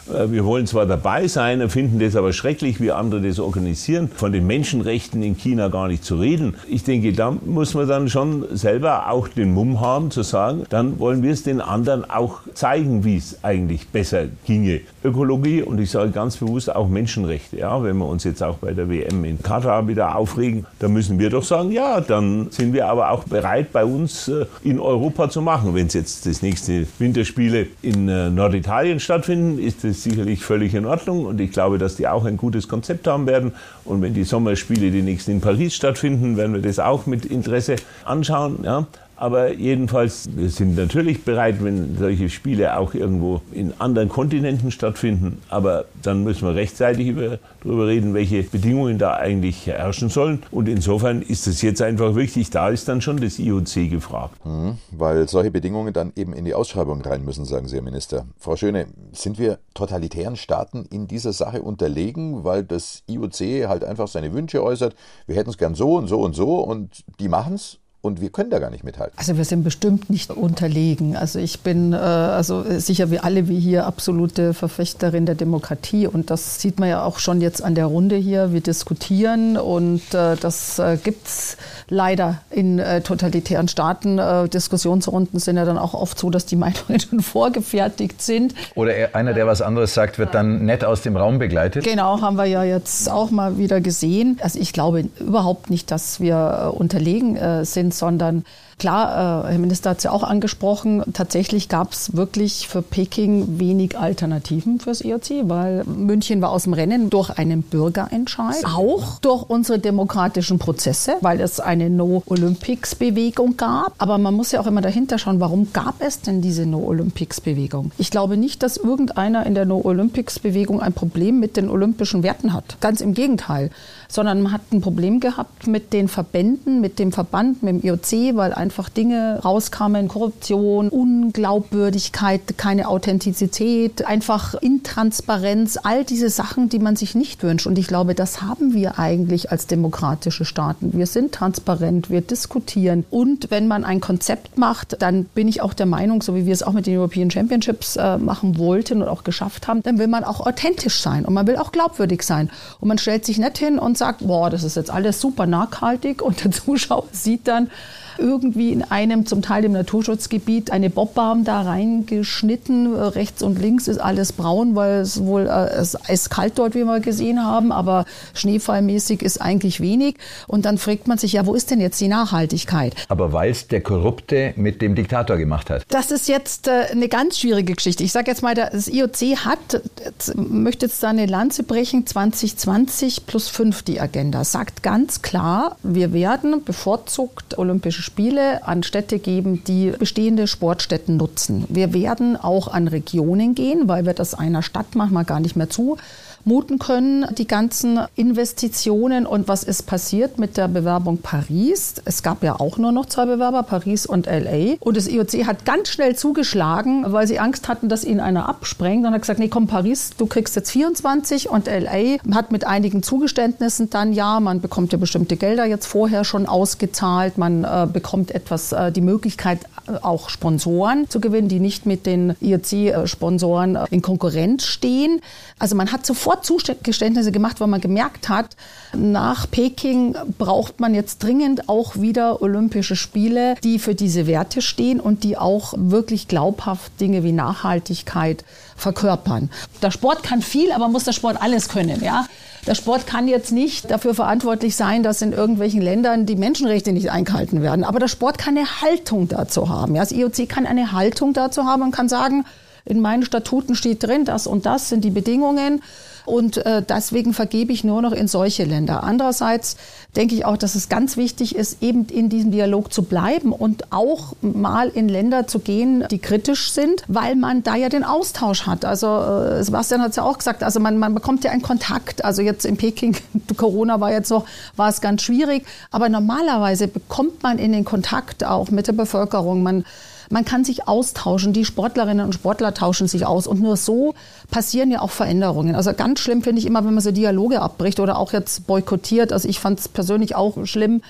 [SPEAKER 6] wir wollen zwar dabei sein, finden das aber schrecklich, wie andere das organisieren. Von den Menschenrechten in China gar nicht zu reden. Ich denke, da muss man dann schon selber auch den Mumm haben zu sagen, dann wollen wir es den anderen auch zeigen, wie es eigentlich besser ginge. Ökologie und ich sage ganz bewusst auch Menschenrechte. Ja, wenn wir uns jetzt auch bei der WM in Katar wieder aufregen, dann müssen wir doch sagen, ja, dann sind wir aber auch bereit, bei uns äh, in Europa zu machen. Wenn es jetzt das nächste Winterspiele in äh, Norditalien stattfinden, ist das ist sicherlich völlig in Ordnung und ich glaube, dass die auch ein gutes Konzept haben werden. Und wenn die Sommerspiele die nächsten in Paris stattfinden, werden wir das auch mit Interesse anschauen. Ja. Aber jedenfalls, wir sind natürlich bereit, wenn solche Spiele auch irgendwo in anderen Kontinenten stattfinden. Aber dann müssen wir rechtzeitig über, darüber reden, welche Bedingungen da eigentlich herrschen sollen. Und insofern ist es jetzt einfach wichtig, da ist dann schon das IOC gefragt.
[SPEAKER 2] Mhm, weil solche Bedingungen dann eben in die Ausschreibung rein müssen, sagen Sie, Herr Minister. Frau Schöne, sind wir totalitären Staaten in dieser Sache unterlegen, weil das IOC halt einfach seine Wünsche äußert? Wir hätten es gern so und so und so und die machen es und wir können da gar nicht mithalten.
[SPEAKER 4] Also wir sind bestimmt nicht unterlegen. Also ich bin äh, also sicher wie alle wie hier absolute Verfechterin der Demokratie und das sieht man ja auch schon jetzt an der Runde hier. Wir diskutieren und äh, das äh, es leider in äh, totalitären Staaten. Äh, Diskussionsrunden sind ja dann auch oft so, dass die Meinungen schon vorgefertigt sind.
[SPEAKER 2] Oder einer, der was anderes sagt, wird dann nett aus dem Raum begleitet.
[SPEAKER 4] Genau, haben wir ja jetzt auch mal wieder gesehen. Also ich glaube überhaupt nicht, dass wir äh, unterlegen äh, sind sondern Klar, äh, Herr Minister hat es ja auch angesprochen, tatsächlich gab es wirklich für Peking wenig Alternativen fürs IOC, weil München war aus dem Rennen durch einen Bürgerentscheid, auch durch unsere demokratischen Prozesse, weil es eine No-Olympics-Bewegung gab. Aber man muss ja auch immer dahinter schauen, warum gab es denn diese No-Olympics-Bewegung? Ich glaube nicht, dass irgendeiner in der No-Olympics-Bewegung ein Problem mit den olympischen Werten hat. Ganz im Gegenteil. Sondern man hat ein Problem gehabt mit den Verbänden, mit dem Verband, mit dem IOC, weil einfach Dinge rauskamen, Korruption, Unglaubwürdigkeit, keine Authentizität, einfach Intransparenz, all diese Sachen, die man sich nicht wünscht. Und ich glaube, das haben wir eigentlich als demokratische Staaten. Wir sind transparent, wir diskutieren. Und wenn man ein Konzept macht, dann bin ich auch der Meinung, so wie wir es auch mit den European Championships äh, machen wollten und auch geschafft haben, dann will man auch authentisch sein und man will auch glaubwürdig sein. Und man stellt sich nicht hin und sagt, boah, das ist jetzt alles super nachhaltig und der Zuschauer sieht dann, irgendwie in einem zum Teil im Naturschutzgebiet eine Bobbahn da reingeschnitten. Rechts und links ist alles braun, weil es wohl äh, es ist kalt dort, wie wir gesehen haben, aber schneefallmäßig ist eigentlich wenig. Und dann fragt man sich ja, wo ist denn jetzt die Nachhaltigkeit?
[SPEAKER 2] Aber weil es der Korrupte mit dem Diktator gemacht hat.
[SPEAKER 4] Das ist jetzt äh, eine ganz schwierige Geschichte. Ich sage jetzt mal, das IOC hat, jetzt, möchte jetzt da eine Lanze brechen, 2020 plus 5 die Agenda, sagt ganz klar, wir werden bevorzugt Olympische Spiele an Städte geben, die bestehende Sportstätten nutzen. Wir werden auch an Regionen gehen, weil wir das einer Stadt manchmal gar nicht mehr zu muten können, die ganzen Investitionen. Und was ist passiert mit der Bewerbung Paris? Es gab ja auch nur noch zwei Bewerber, Paris und LA. Und das IOC hat ganz schnell zugeschlagen, weil sie Angst hatten, dass ihnen einer absprengt. Und hat gesagt, nee, komm, Paris, du kriegst jetzt 24. Und LA hat mit einigen Zugeständnissen dann, ja, man bekommt ja bestimmte Gelder jetzt vorher schon ausgezahlt. Man äh, bekommt etwas, äh, die Möglichkeit, auch Sponsoren zu gewinnen, die nicht mit den IOC-Sponsoren äh, in Konkurrenz stehen. Also man hat sofort Zugeständnisse gemacht, weil man gemerkt hat, nach Peking braucht man jetzt dringend auch wieder Olympische Spiele, die für diese Werte stehen und die auch wirklich glaubhaft Dinge wie Nachhaltigkeit verkörpern. Der Sport kann viel, aber muss der Sport alles können, ja? Der Sport kann jetzt nicht dafür verantwortlich sein, dass in irgendwelchen Ländern die Menschenrechte nicht eingehalten werden. Aber der Sport kann eine Haltung dazu haben. Ja, das IOC kann eine Haltung dazu haben und kann sagen, in meinen Statuten steht drin, das und das sind die Bedingungen. Und äh, deswegen vergebe ich nur noch in solche Länder. Andererseits denke ich auch, dass es ganz wichtig ist, eben in diesem Dialog zu bleiben und auch mal in Länder zu gehen, die kritisch sind, weil man da ja den Austausch hat. Also äh, Sebastian hat es ja auch gesagt, also man, man bekommt ja einen Kontakt. Also jetzt in Peking, Corona war jetzt noch, war es ganz schwierig. Aber normalerweise bekommt man in den Kontakt auch mit der Bevölkerung. Man man kann sich austauschen. Die Sportlerinnen und Sportler tauschen sich aus. Und nur so passieren ja auch Veränderungen. Also ganz schlimm finde ich immer, wenn man so Dialoge abbricht oder auch jetzt boykottiert. Also ich fand es persönlich auch schlimm,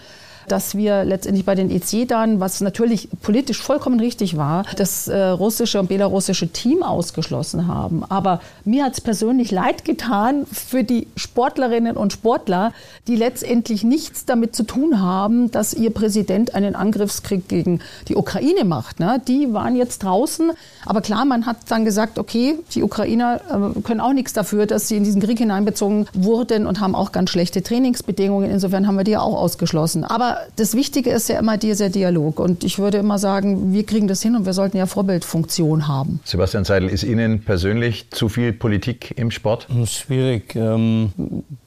[SPEAKER 4] dass wir letztendlich bei den EC dann, was natürlich politisch vollkommen richtig war, das äh, russische und belarussische Team ausgeschlossen haben. Aber mir hat es persönlich leid getan für die Sportlerinnen und Sportler, die letztendlich nichts damit zu tun haben, dass ihr Präsident einen Angriffskrieg gegen die Ukraine macht. Ne? Die waren jetzt draußen. Aber klar, man hat dann gesagt, okay, die Ukrainer äh, können auch nichts dafür, dass sie in diesen Krieg hineinbezogen wurden und haben auch ganz schlechte Trainingsbedingungen. Insofern haben wir die auch ausgeschlossen. Aber das Wichtige ist ja immer dieser Dialog. Und ich würde immer sagen, wir kriegen das hin und wir sollten ja Vorbildfunktion haben.
[SPEAKER 2] Sebastian Seidel, ist Ihnen persönlich zu viel Politik im Sport?
[SPEAKER 5] Schwierig. Ähm,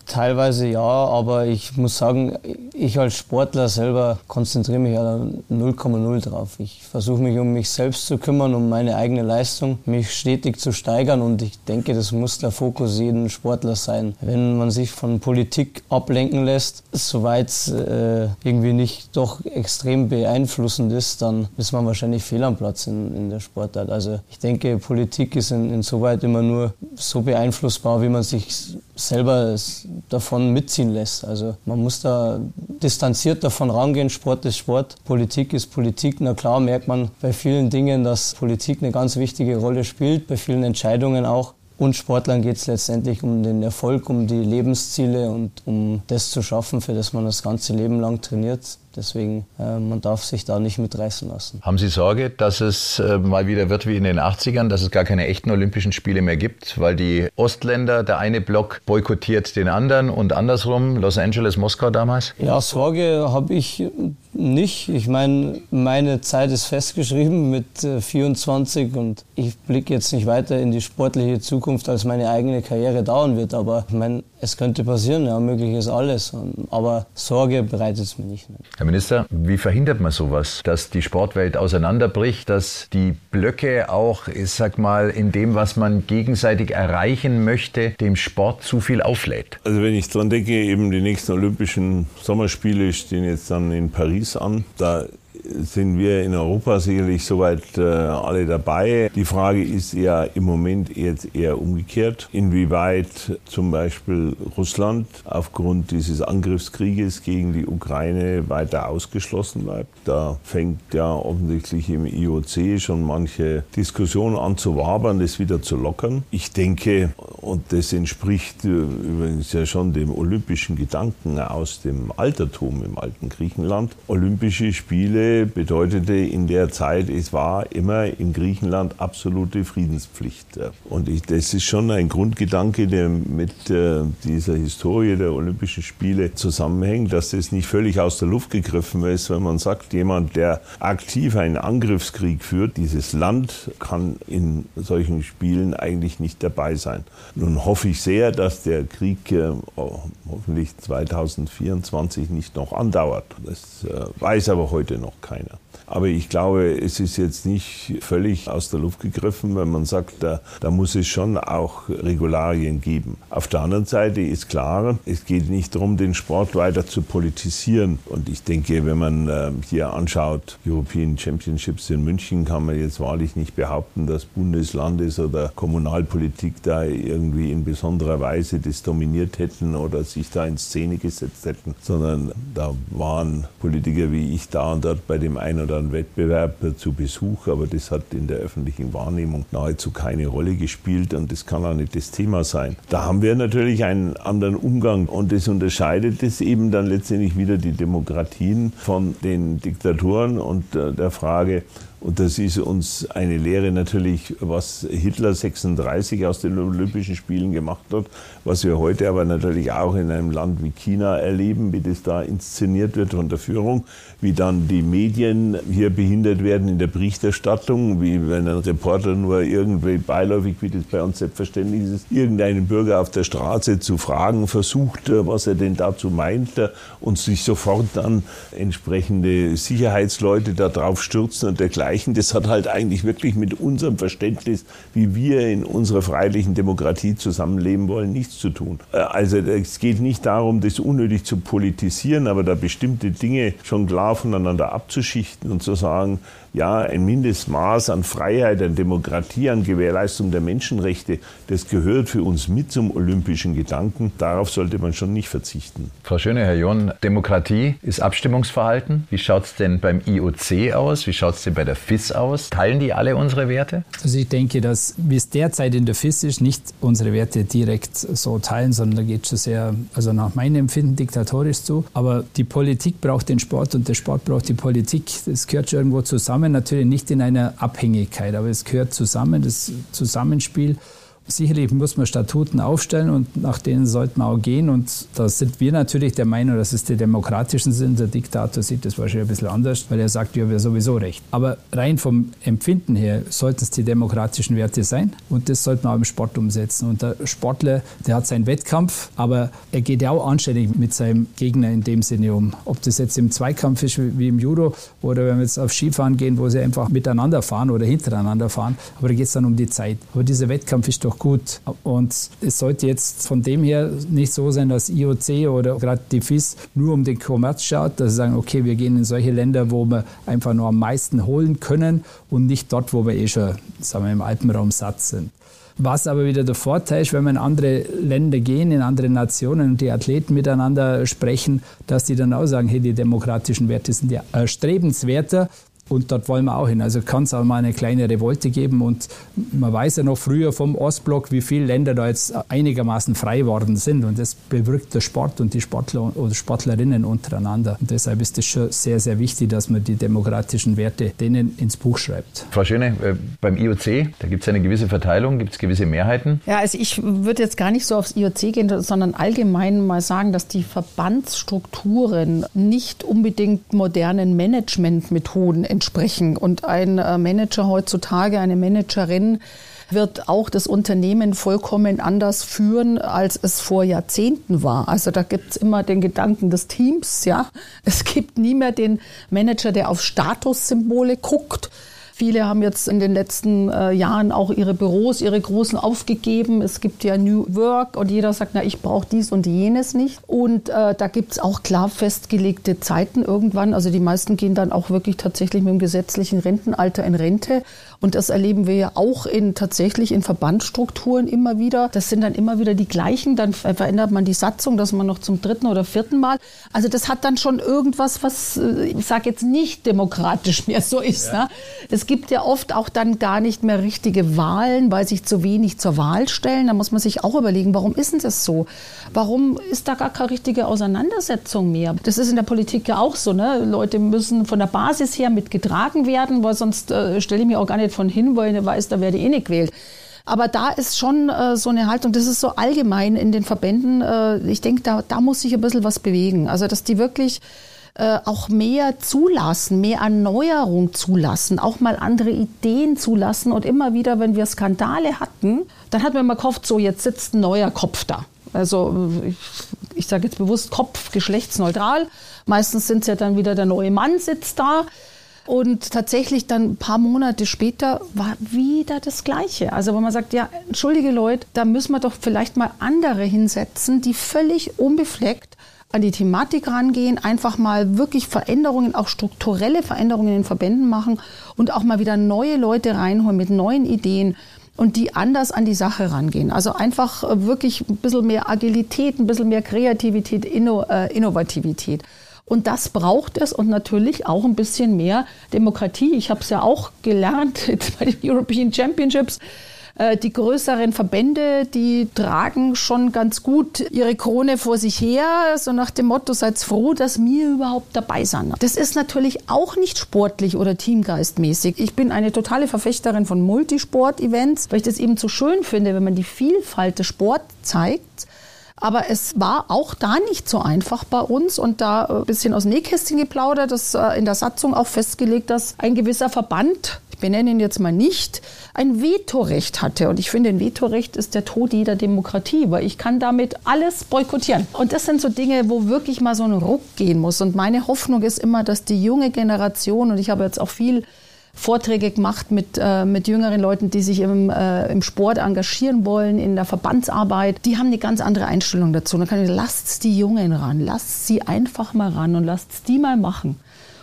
[SPEAKER 5] Teilweise ja, aber ich muss sagen, ich als Sportler selber konzentriere mich ja 0,0 drauf. Ich versuche mich um mich selbst zu kümmern, um meine eigene Leistung, mich stetig zu steigern und ich denke, das muss der Fokus jeden Sportler sein. Wenn man sich von Politik ablenken lässt, soweit es äh, irgendwie nicht doch extrem beeinflussend ist, dann ist man wahrscheinlich fehl am Platz in, in der Sportart. Also ich denke, Politik ist in, insoweit immer nur so beeinflussbar, wie man sich selber davon mitziehen lässt. Also man muss da distanziert davon rangehen, Sport ist Sport, Politik ist Politik. Na klar merkt man bei vielen Dingen, dass Politik eine ganz wichtige Rolle spielt, bei vielen Entscheidungen auch. Und Sportlern geht es letztendlich um den Erfolg, um die Lebensziele und um das zu schaffen, für das man das ganze Leben lang trainiert. Deswegen, äh, man darf sich da nicht mitreißen lassen.
[SPEAKER 2] Haben Sie Sorge, dass es äh, mal wieder wird wie in den 80ern, dass es gar keine echten Olympischen Spiele mehr gibt, weil die Ostländer, der eine Block boykottiert den anderen und andersrum, Los Angeles, Moskau damals?
[SPEAKER 5] Ja, Sorge habe ich nicht. Ich meine, meine Zeit ist festgeschrieben mit 24 äh, und ich blicke jetzt nicht weiter in die sportliche Zukunft, als meine eigene Karriere dauern wird. Aber ich meine, es könnte passieren, ja, möglich ist alles. Aber Sorge bereitet es mir nicht.
[SPEAKER 2] Herr Minister, wie verhindert man sowas, dass die Sportwelt auseinanderbricht, dass die Blöcke auch, ich sag mal, in dem, was man gegenseitig erreichen möchte, dem Sport zu viel auflädt?
[SPEAKER 6] Also wenn ich dran denke, eben die nächsten Olympischen Sommerspiele stehen jetzt dann in Paris an. Da sind wir in Europa sicherlich soweit äh, alle dabei. Die Frage ist ja im Moment jetzt eher umgekehrt, inwieweit zum Beispiel Russland aufgrund dieses Angriffskrieges gegen die Ukraine weiter ausgeschlossen bleibt. Da fängt ja offensichtlich im IOC schon manche Diskussion an zu wabern, das wieder zu lockern. Ich denke, und das entspricht äh, übrigens ja schon dem olympischen Gedanken aus dem Altertum im alten Griechenland, Olympische Spiele Bedeutete in der Zeit, es war immer in Griechenland absolute Friedenspflicht. Und ich, das ist schon ein Grundgedanke, der mit äh, dieser Historie der Olympischen Spiele zusammenhängt, dass das nicht völlig aus der Luft gegriffen ist, wenn man sagt, jemand, der aktiv einen Angriffskrieg führt, dieses Land kann in solchen Spielen eigentlich nicht dabei sein. Nun hoffe ich sehr, dass der Krieg äh, hoffentlich 2024 nicht noch andauert. Das äh, weiß aber heute noch keiner. Aber ich glaube, es ist jetzt nicht völlig aus der Luft gegriffen, wenn man sagt, da, da muss es schon auch Regularien geben. Auf der anderen Seite ist klar, es geht nicht darum, den Sport weiter zu politisieren. Und ich denke, wenn man äh, hier anschaut, European Championships in München, kann man jetzt wahrlich nicht behaupten, dass Bundeslandes- oder Kommunalpolitik da irgendwie in besonderer Weise das dominiert hätten oder sich da in Szene gesetzt hätten, sondern da waren Politiker wie ich da und dort bei dem einen oder anderen Wettbewerb zu Besuch, aber das hat in der öffentlichen Wahrnehmung nahezu keine Rolle gespielt und das kann auch nicht das Thema sein. Da haben wir natürlich einen anderen Umgang und das unterscheidet es eben dann letztendlich wieder die Demokratien von den Diktaturen und äh, der Frage, und das ist uns eine Lehre natürlich, was Hitler 36 aus den Olympischen Spielen gemacht hat, was wir heute aber natürlich auch in einem Land wie China erleben, wie das da inszeniert wird von der Führung, wie dann die Medien hier behindert werden in der Berichterstattung, wie wenn ein Reporter nur irgendwie beiläufig, wie das bei uns selbstverständlich ist, irgendeinen Bürger auf der Straße zu fragen versucht, was er denn dazu meint und sich sofort dann entsprechende Sicherheitsleute darauf stürzen und dergleichen erreichen. Das hat halt eigentlich wirklich mit unserem Verständnis, wie wir in unserer freiheitlichen Demokratie zusammenleben wollen, nichts zu tun. Äh, also es geht nicht darum, das unnötig zu politisieren, aber da bestimmte Dinge schon klar voneinander abzuschichten und zu sagen, ja, ein Mindestmaß an Freiheit, an Demokratie, an Gewährleistung der Menschenrechte, das gehört für uns mit zum olympischen Gedanken. Darauf sollte man schon nicht verzichten.
[SPEAKER 2] Frau Schöne, Herr John, Demokratie ist Abstimmungsverhalten. Wie schaut es denn beim IOC aus? Wie schaut es denn bei der FIS aus? Teilen die alle unsere Werte?
[SPEAKER 3] Also ich denke, dass wie es derzeit in der FIS ist, nicht unsere Werte direkt so teilen, sondern da geht es schon sehr, also nach meinem Empfinden diktatorisch zu. Aber die Politik braucht den Sport und der Sport braucht die Politik. Das gehört schon irgendwo zusammen natürlich nicht in einer Abhängigkeit, aber es gehört zusammen, das Zusammenspiel. Sicherlich muss man Statuten aufstellen und nach denen sollte man auch gehen. Und da sind wir natürlich der Meinung, dass es die demokratischen sind. Der Diktator sieht das wahrscheinlich ein bisschen anders, weil er sagt, ja, wir sowieso recht. Aber rein vom Empfinden her sollten es die demokratischen Werte sein. Und das sollte man auch im Sport umsetzen. Und der Sportler, der hat seinen Wettkampf, aber er geht ja auch anständig mit seinem Gegner in dem Sinne um. Ob das jetzt im Zweikampf ist wie im Judo oder wenn wir jetzt auf Skifahren gehen, wo sie einfach miteinander fahren oder hintereinander fahren. Aber da geht es dann um die Zeit. Aber dieser Wettkampf ist doch noch gut. Und es sollte jetzt von dem her nicht so sein, dass IOC oder gerade die FIS nur um den Kommerz schaut, dass sie sagen, okay, wir gehen in solche Länder, wo wir einfach nur am meisten holen können und nicht dort, wo wir eh schon sagen wir, im Alpenraum satt sind. Was aber wieder der Vorteil ist, wenn wir in andere Länder gehen, in andere Nationen und die Athleten miteinander sprechen, dass die dann auch sagen, hey, die demokratischen Werte sind ja erstrebenswerter und dort wollen wir auch hin. Also kann es auch mal eine kleine Revolte geben. Und man weiß ja noch früher vom Ostblock, wie viele Länder da jetzt einigermaßen frei worden sind. Und das bewirkt der Sport und die Sportler oder Sportlerinnen untereinander. Und deshalb ist es schon sehr, sehr wichtig, dass man die demokratischen Werte denen ins Buch schreibt.
[SPEAKER 2] Frau Schöne, äh, beim IOC, da gibt es eine gewisse Verteilung, gibt es gewisse Mehrheiten?
[SPEAKER 4] Ja, also ich würde jetzt gar nicht so aufs IOC gehen, sondern allgemein mal sagen, dass die Verbandsstrukturen nicht unbedingt modernen Managementmethoden entsprechen. Und ein äh, Manager heutzutage, eine Managerin, wird auch das Unternehmen vollkommen anders führen, als es vor Jahrzehnten war. Also da gibt es immer den Gedanken des Teams, ja. Es gibt nie mehr den Manager, der auf Statussymbole guckt, Viele haben jetzt in den letzten äh, Jahren auch ihre Büros, ihre großen aufgegeben. Es gibt ja New Work und jeder sagt, na, ich brauche dies und jenes nicht. Und äh, da gibt es auch klar festgelegte Zeiten irgendwann. Also die meisten gehen dann auch wirklich tatsächlich mit dem gesetzlichen Rentenalter in Rente. Und das erleben wir ja auch in, tatsächlich in Verbandsstrukturen immer wieder. Das sind dann immer wieder die gleichen. Dann verändert man die Satzung, dass man noch zum dritten oder vierten Mal. Also das hat dann schon irgendwas, was, äh, ich sage jetzt nicht demokratisch mehr so ist. Ja. Ne? Es Es gibt ja oft auch dann gar nicht mehr richtige Wahlen, weil sich zu wenig zur Wahl stellen. Da muss man sich auch überlegen, warum ist denn das so? Warum ist da gar keine richtige Auseinandersetzung mehr? Das ist in der Politik ja auch so. Ne? Leute müssen von der Basis her mitgetragen werden, weil sonst äh, stelle ich mir auch gar nicht von hin, weil ich weiß, da werde ich eh nicht gewählt. Aber da ist schon äh, so eine Haltung, das ist so allgemein in den Verbänden. Äh, ich denke, da, da muss sich ein bisschen was bewegen. Also, dass die wirklich äh, auch mehr zulassen, mehr Erneuerung zulassen, auch mal andere Ideen zulassen. Und immer wieder, wenn wir Skandale hatten, dann hat man immer gehofft, so jetzt sitzt ein neuer Kopf da. Also ich, ich sage jetzt bewusst Kopf geschlechtsneutral. Meistens sind es ja dann wieder der neue Mann sitzt da. Und tatsächlich dann ein paar Monate später war wieder das Gleiche. Also wo man sagt, ja, entschuldige Leute, da müssen wir doch vielleicht mal andere hinsetzen, die völlig unbefleckt an die Thematik rangehen, einfach mal wirklich Veränderungen, auch strukturelle Veränderungen in den Verbänden machen und auch mal wieder neue Leute reinholen mit neuen Ideen und die anders an die Sache rangehen. Also einfach wirklich ein bisschen mehr Agilität, ein bisschen mehr Kreativität, Inno, äh, Innovativität. Und das braucht es und natürlich auch ein bisschen mehr Demokratie. Ich habe es ja auch gelernt bei den European Championships. Äh, die größeren Verbände, die tragen schon ganz gut ihre Krone vor sich her, so nach dem Motto, seid froh, dass wir überhaupt dabei sind. Das ist natürlich auch nicht sportlich oder teamgeistmäßig. Ich bin eine totale Verfechterin von Multisport-Events, weil ich das eben so schön finde, wenn man die Vielfalt des Sports zeigt aber es war auch da nicht so einfach bei uns und da ein bisschen aus Nähkästchen geplaudert, das äh, in der Satzung auch festgelegt, dass ein gewisser Verband ich benenne ihn jetzt mal nicht, ein Vetorecht hatte. Und ich finde, ein Vetorecht ist der Tod jeder Demokratie, weil ich kann damit alles boykottieren. Und das sind so Dinge, wo wirklich mal so ein Ruck gehen muss. Und meine Hoffnung ist immer, dass die junge Generation, und ich habe jetzt auch viel Vorträge gemacht mit, äh, mit jüngeren Leuten, die sich im, äh, im Sport engagieren wollen, in der Verbandsarbeit. Die haben eine ganz andere Einstellung dazu. Und dann kann ich, lasst die Jungen ran, lasst sie einfach mal ran und lasst die mal machen.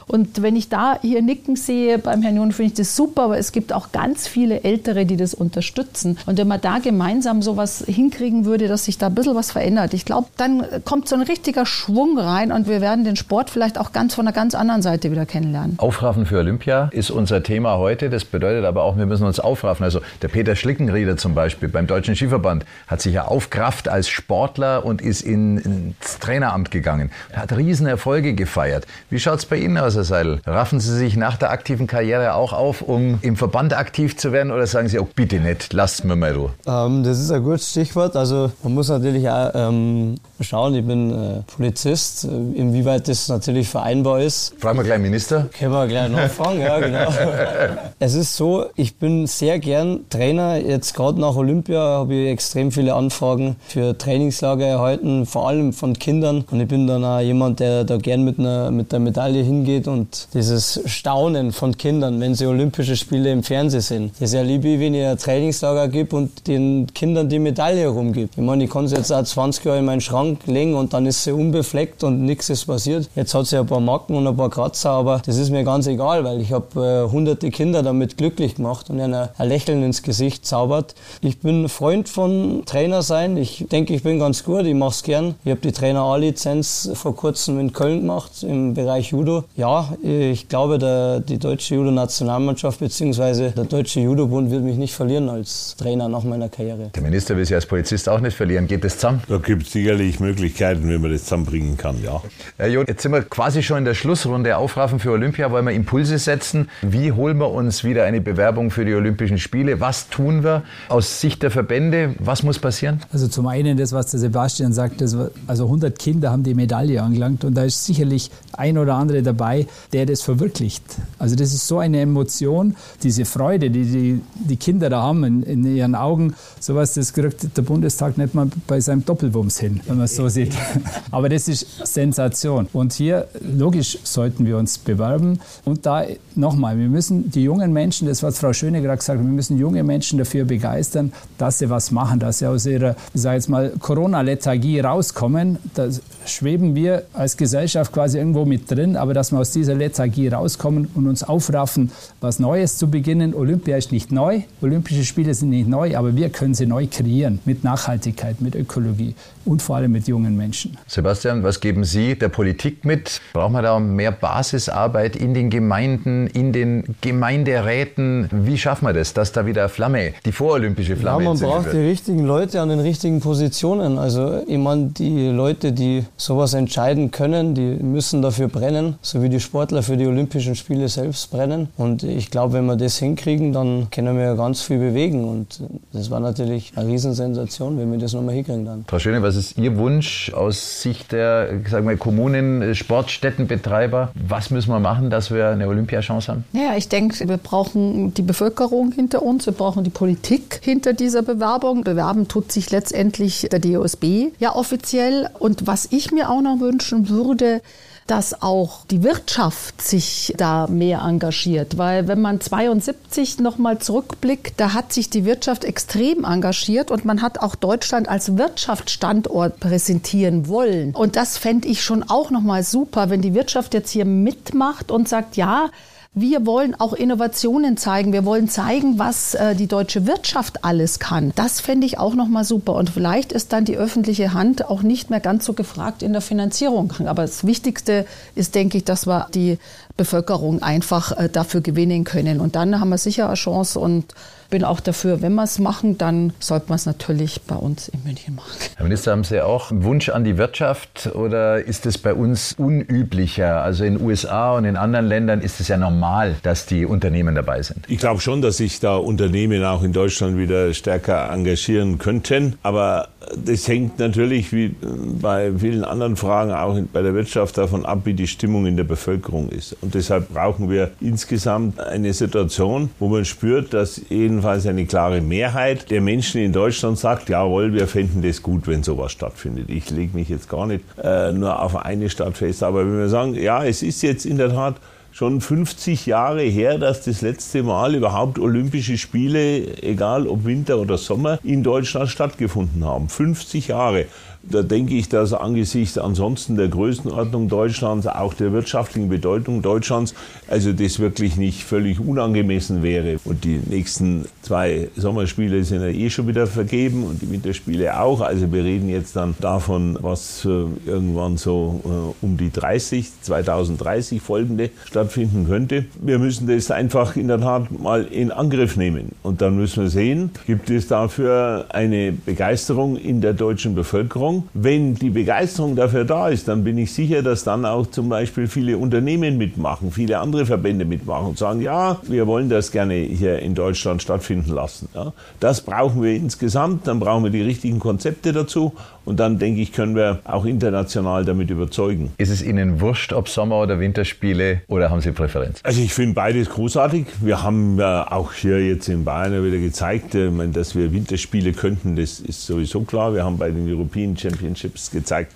[SPEAKER 4] Und wenn ich da hier Nicken sehe beim Herrn Jung, finde ich das super, aber es gibt auch ganz viele Ältere, die das unterstützen. Und wenn man da gemeinsam sowas hinkriegen würde, dass sich da ein bisschen was verändert, ich glaube, dann kommt so ein richtiger Schwung rein und wir werden den Sport vielleicht auch ganz von einer ganz anderen Seite wieder kennenlernen.
[SPEAKER 2] Aufraffen für Olympia ist unser Thema heute. Das bedeutet aber auch, wir müssen uns aufraffen. Also der Peter Schlickenrieder zum Beispiel beim Deutschen Skiverband hat sich ja aufgerafft als Sportler und ist in, ins Traineramt gegangen. Er hat Riesenerfolge gefeiert. Wie schaut es bei Ihnen aus? Seidel, raffen Sie sich nach der aktiven Karriere auch auf, um im Verband aktiv zu werden oder sagen Sie, oh, bitte nicht, lasst mir mal Ruhe?
[SPEAKER 5] Ähm, das ist ein gutes Stichwort. Also man muss natürlich auch ähm, schauen, ich bin äh, Polizist, äh, inwieweit das natürlich vereinbar ist.
[SPEAKER 2] Fragen wir gleich Minister.
[SPEAKER 5] Können wir gleich nachfragen, ja genau. es ist so, ich bin sehr gern Trainer. Jetzt gerade nach Olympia habe ich extrem viele Anfragen für Trainingslager erhalten, vor allem von Kindern. Und ich bin dann auch jemand, der da gern mit, einer, mit der Medaille hingeht und dieses Staunen von Kindern, wenn sie Olympische Spiele im Fernsehen sehen. Das erlebe ich, wenn ich ein Trainingslager gebe und den Kindern die Medaille rumgebe. Ich meine, ich kann sie jetzt auch 20 Jahre in meinen Schrank legen und dann ist sie unbefleckt und nichts ist passiert. Jetzt hat sie ein paar Macken und ein paar Kratzer, aber das ist mir ganz egal, weil ich habe äh, hunderte Kinder damit glücklich gemacht und ihnen ein Lächeln ins Gesicht zaubert. Ich bin Freund von Trainer sein. Ich denke, ich bin ganz gut. Ich mache es gern. Ich habe die Trainer A-Lizenz vor kurzem in Köln gemacht im Bereich Judo. Ja, ich glaube, der, die deutsche Judo-Nationalmannschaft bzw. der deutsche Judo-Bund wird mich nicht verlieren als Trainer nach meiner Karriere.
[SPEAKER 2] Der Minister will Sie als Polizist auch nicht verlieren. Geht das zusammen?
[SPEAKER 6] Da gibt es sicherlich Möglichkeiten, wie man das zusammenbringen kann, ja.
[SPEAKER 2] Herr Jod, jetzt sind wir quasi schon in der Schlussrunde. Aufraffen für Olympia wollen wir Impulse setzen. Wie holen wir uns wieder eine Bewerbung für die Olympischen Spiele? Was tun wir aus Sicht der Verbände? Was muss passieren?
[SPEAKER 3] Also zum einen das, was der Sebastian sagt, das, also 100 Kinder haben die Medaille angelangt und da ist sicherlich ein oder andere dabei, der das verwirklicht. Also das ist so eine Emotion, diese Freude, die die, die Kinder da haben in, in ihren Augen, sowas, das kriegt der Bundestag nicht mal bei seinem Doppelwumms hin, wenn man es so sieht. Aber das ist Sensation. Und hier, logisch, sollten wir uns bewerben. Und da nochmal, wir müssen die jungen Menschen, das was Frau Schöne gerade gesagt hat, wir müssen junge Menschen dafür begeistern, dass sie was machen, dass sie aus ihrer, ich sage jetzt mal, Corona-Lethargie rauskommen. Da schweben wir als Gesellschaft quasi irgendwo mit drin, aber dass wir aus dieser Lethargie rauskommen und uns aufraffen, was Neues zu beginnen. Olympia ist nicht neu, Olympische Spiele sind nicht neu, aber wir können sie neu kreieren mit Nachhaltigkeit, mit Ökologie und vor allem mit jungen Menschen.
[SPEAKER 2] Sebastian, was geben Sie der Politik mit? Brauchen wir da mehr Basisarbeit in den Gemeinden, in den Gemeinderäten? Wie schaffen wir das, dass da wieder Flamme, die vorolympische Flamme
[SPEAKER 5] Ja, man braucht
[SPEAKER 2] wird?
[SPEAKER 5] die richtigen Leute an den richtigen Positionen. Also ich meine, die Leute, die sowas entscheiden können, die müssen dafür brennen, so wie die Sportler für die Olympischen Spiele selbst brennen. Und ich glaube, wenn wir das hinkriegen, dann können wir ganz viel bewegen. Und das war natürlich eine Riesensensation, wenn wir das nochmal hinkriegen dann.
[SPEAKER 2] Frau Schöne, was ist Ihr Wunsch aus Sicht der sagen wir, Kommunen, Sportstättenbetreiber? Was müssen wir machen, dass wir eine Olympiachance haben?
[SPEAKER 4] Ja, ich denke, wir brauchen die Bevölkerung hinter uns, wir brauchen die Politik hinter dieser Bewerbung. Bewerben tut sich letztendlich der DOSB ja offiziell. Und was ich mir auch noch wünschen würde, dass auch die Wirtschaft sich da mehr engagiert. Weil wenn man 72 nochmal zurückblickt, da hat sich die Wirtschaft extrem engagiert und man hat auch Deutschland als Wirtschaftsstandort präsentieren wollen. Und das fände ich schon auch nochmal super, wenn die Wirtschaft jetzt hier mitmacht und sagt, ja, wir wollen auch Innovationen zeigen. Wir wollen zeigen, was äh, die deutsche Wirtschaft alles kann. Das fände ich auch nochmal super. Und vielleicht ist dann die öffentliche Hand auch nicht mehr ganz so gefragt in der Finanzierung. Aber das Wichtigste ist, denke ich, dass wir die Bevölkerung einfach äh, dafür gewinnen können. Und dann haben wir sicher eine Chance und bin auch dafür, wenn wir es machen, dann sollte man es natürlich bei uns in München machen.
[SPEAKER 2] Herr Minister, haben Sie auch einen Wunsch an die Wirtschaft oder ist es bei uns unüblicher? Also in den USA und in anderen Ländern ist es ja normal, dass die Unternehmen dabei sind.
[SPEAKER 6] Ich glaube schon, dass sich da Unternehmen auch in Deutschland wieder stärker engagieren könnten. Aber das hängt natürlich wie bei vielen anderen Fragen auch bei der Wirtschaft davon ab, wie die Stimmung in der Bevölkerung ist. Und deshalb brauchen wir insgesamt eine Situation, wo man spürt, dass jedenfalls eine klare Mehrheit der Menschen in Deutschland sagt, jawohl, wir fänden das gut, wenn sowas stattfindet. Ich lege mich jetzt gar nicht äh, nur auf eine Stadt fest. Aber wenn wir sagen, ja, es ist jetzt in der Tat schon 50 Jahre her, dass das letzte Mal überhaupt Olympische Spiele, egal ob Winter oder Sommer, in Deutschland stattgefunden haben. 50 Jahre. Da denke ich, dass angesichts ansonsten der Größenordnung Deutschlands, auch der wirtschaftlichen Bedeutung Deutschlands, also das wirklich nicht völlig unangemessen wäre. Und die nächsten zwei Sommerspiele sind ja eh schon wieder vergeben und die Winterspiele auch. Also wir reden jetzt dann davon, was irgendwann so um die 30, 2030 folgende stattfinden könnte. Wir müssen das einfach in der Tat mal in Angriff nehmen. Und dann müssen wir sehen, gibt es dafür eine Begeisterung in der deutschen Bevölkerung. Wenn die Begeisterung dafür da ist, dann bin ich sicher, dass dann auch zum Beispiel viele Unternehmen mitmachen, viele andere Verbände mitmachen und sagen, ja, wir wollen das gerne hier in Deutschland stattfinden lassen. Ja, das brauchen wir insgesamt, dann brauchen wir die richtigen Konzepte dazu und dann denke ich, können wir auch international damit überzeugen.
[SPEAKER 2] Ist es Ihnen wurscht, ob Sommer- oder Winterspiele oder haben Sie Präferenz?
[SPEAKER 6] Also ich finde beides großartig. Wir haben ja auch hier jetzt in Bayern wieder gezeigt, dass wir Winterspiele könnten, das ist sowieso klar. Wir haben bei den European Championships gezeigt,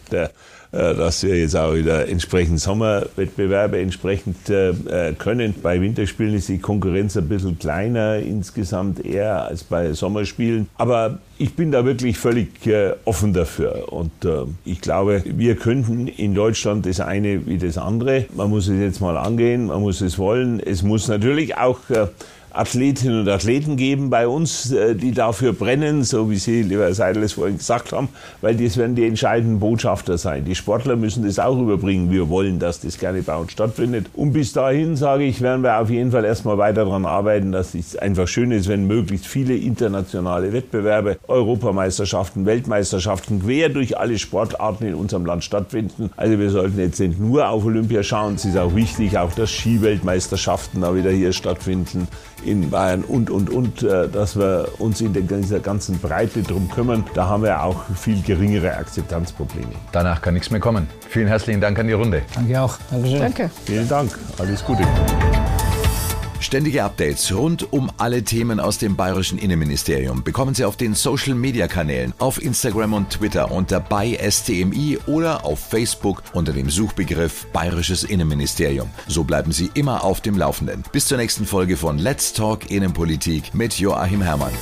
[SPEAKER 6] dass wir jetzt auch wieder entsprechend Sommerwettbewerbe entsprechend können. Bei Winterspielen ist die Konkurrenz ein bisschen kleiner insgesamt eher als bei Sommerspielen. Aber ich bin da wirklich völlig offen dafür. Und ich glaube, wir könnten in Deutschland das eine wie das andere. Man muss es jetzt mal angehen, man muss es wollen. Es muss natürlich auch Athletinnen und Athleten geben bei uns, die dafür brennen, so wie Sie, lieber Seidel, es vorhin gesagt haben, weil das werden die entscheidenden Botschafter sein. Die Sportler müssen das auch überbringen. Wir wollen, dass das gerne bei uns stattfindet. Und bis dahin, sage ich, werden wir auf jeden Fall erstmal weiter daran arbeiten, dass es einfach schön ist, wenn möglichst viele internationale Wettbewerbe, Europameisterschaften, Weltmeisterschaften quer durch alle Sportarten in unserem Land stattfinden. Also wir sollten jetzt nicht nur auf Olympia schauen, es ist auch wichtig, auch dass Skiweltmeisterschaften da wieder hier stattfinden in Bayern und, und, und, dass wir uns in dieser ganzen Breite drum kümmern. Da haben wir auch viel geringere Akzeptanzprobleme.
[SPEAKER 2] Danach kann nichts mehr kommen. Vielen herzlichen Dank an die Runde.
[SPEAKER 3] Danke auch.
[SPEAKER 5] Dankeschön.
[SPEAKER 4] Danke.
[SPEAKER 6] Vielen Dank. Alles Gute.
[SPEAKER 1] Ständige Updates rund um alle Themen aus dem bayerischen Innenministerium bekommen Sie auf den Social Media Kanälen, auf Instagram und Twitter unter bei STMI oder auf Facebook unter dem Suchbegriff Bayerisches Innenministerium. So bleiben Sie immer auf dem Laufenden. Bis zur nächsten Folge von Let's Talk Innenpolitik mit Joachim Herrmann.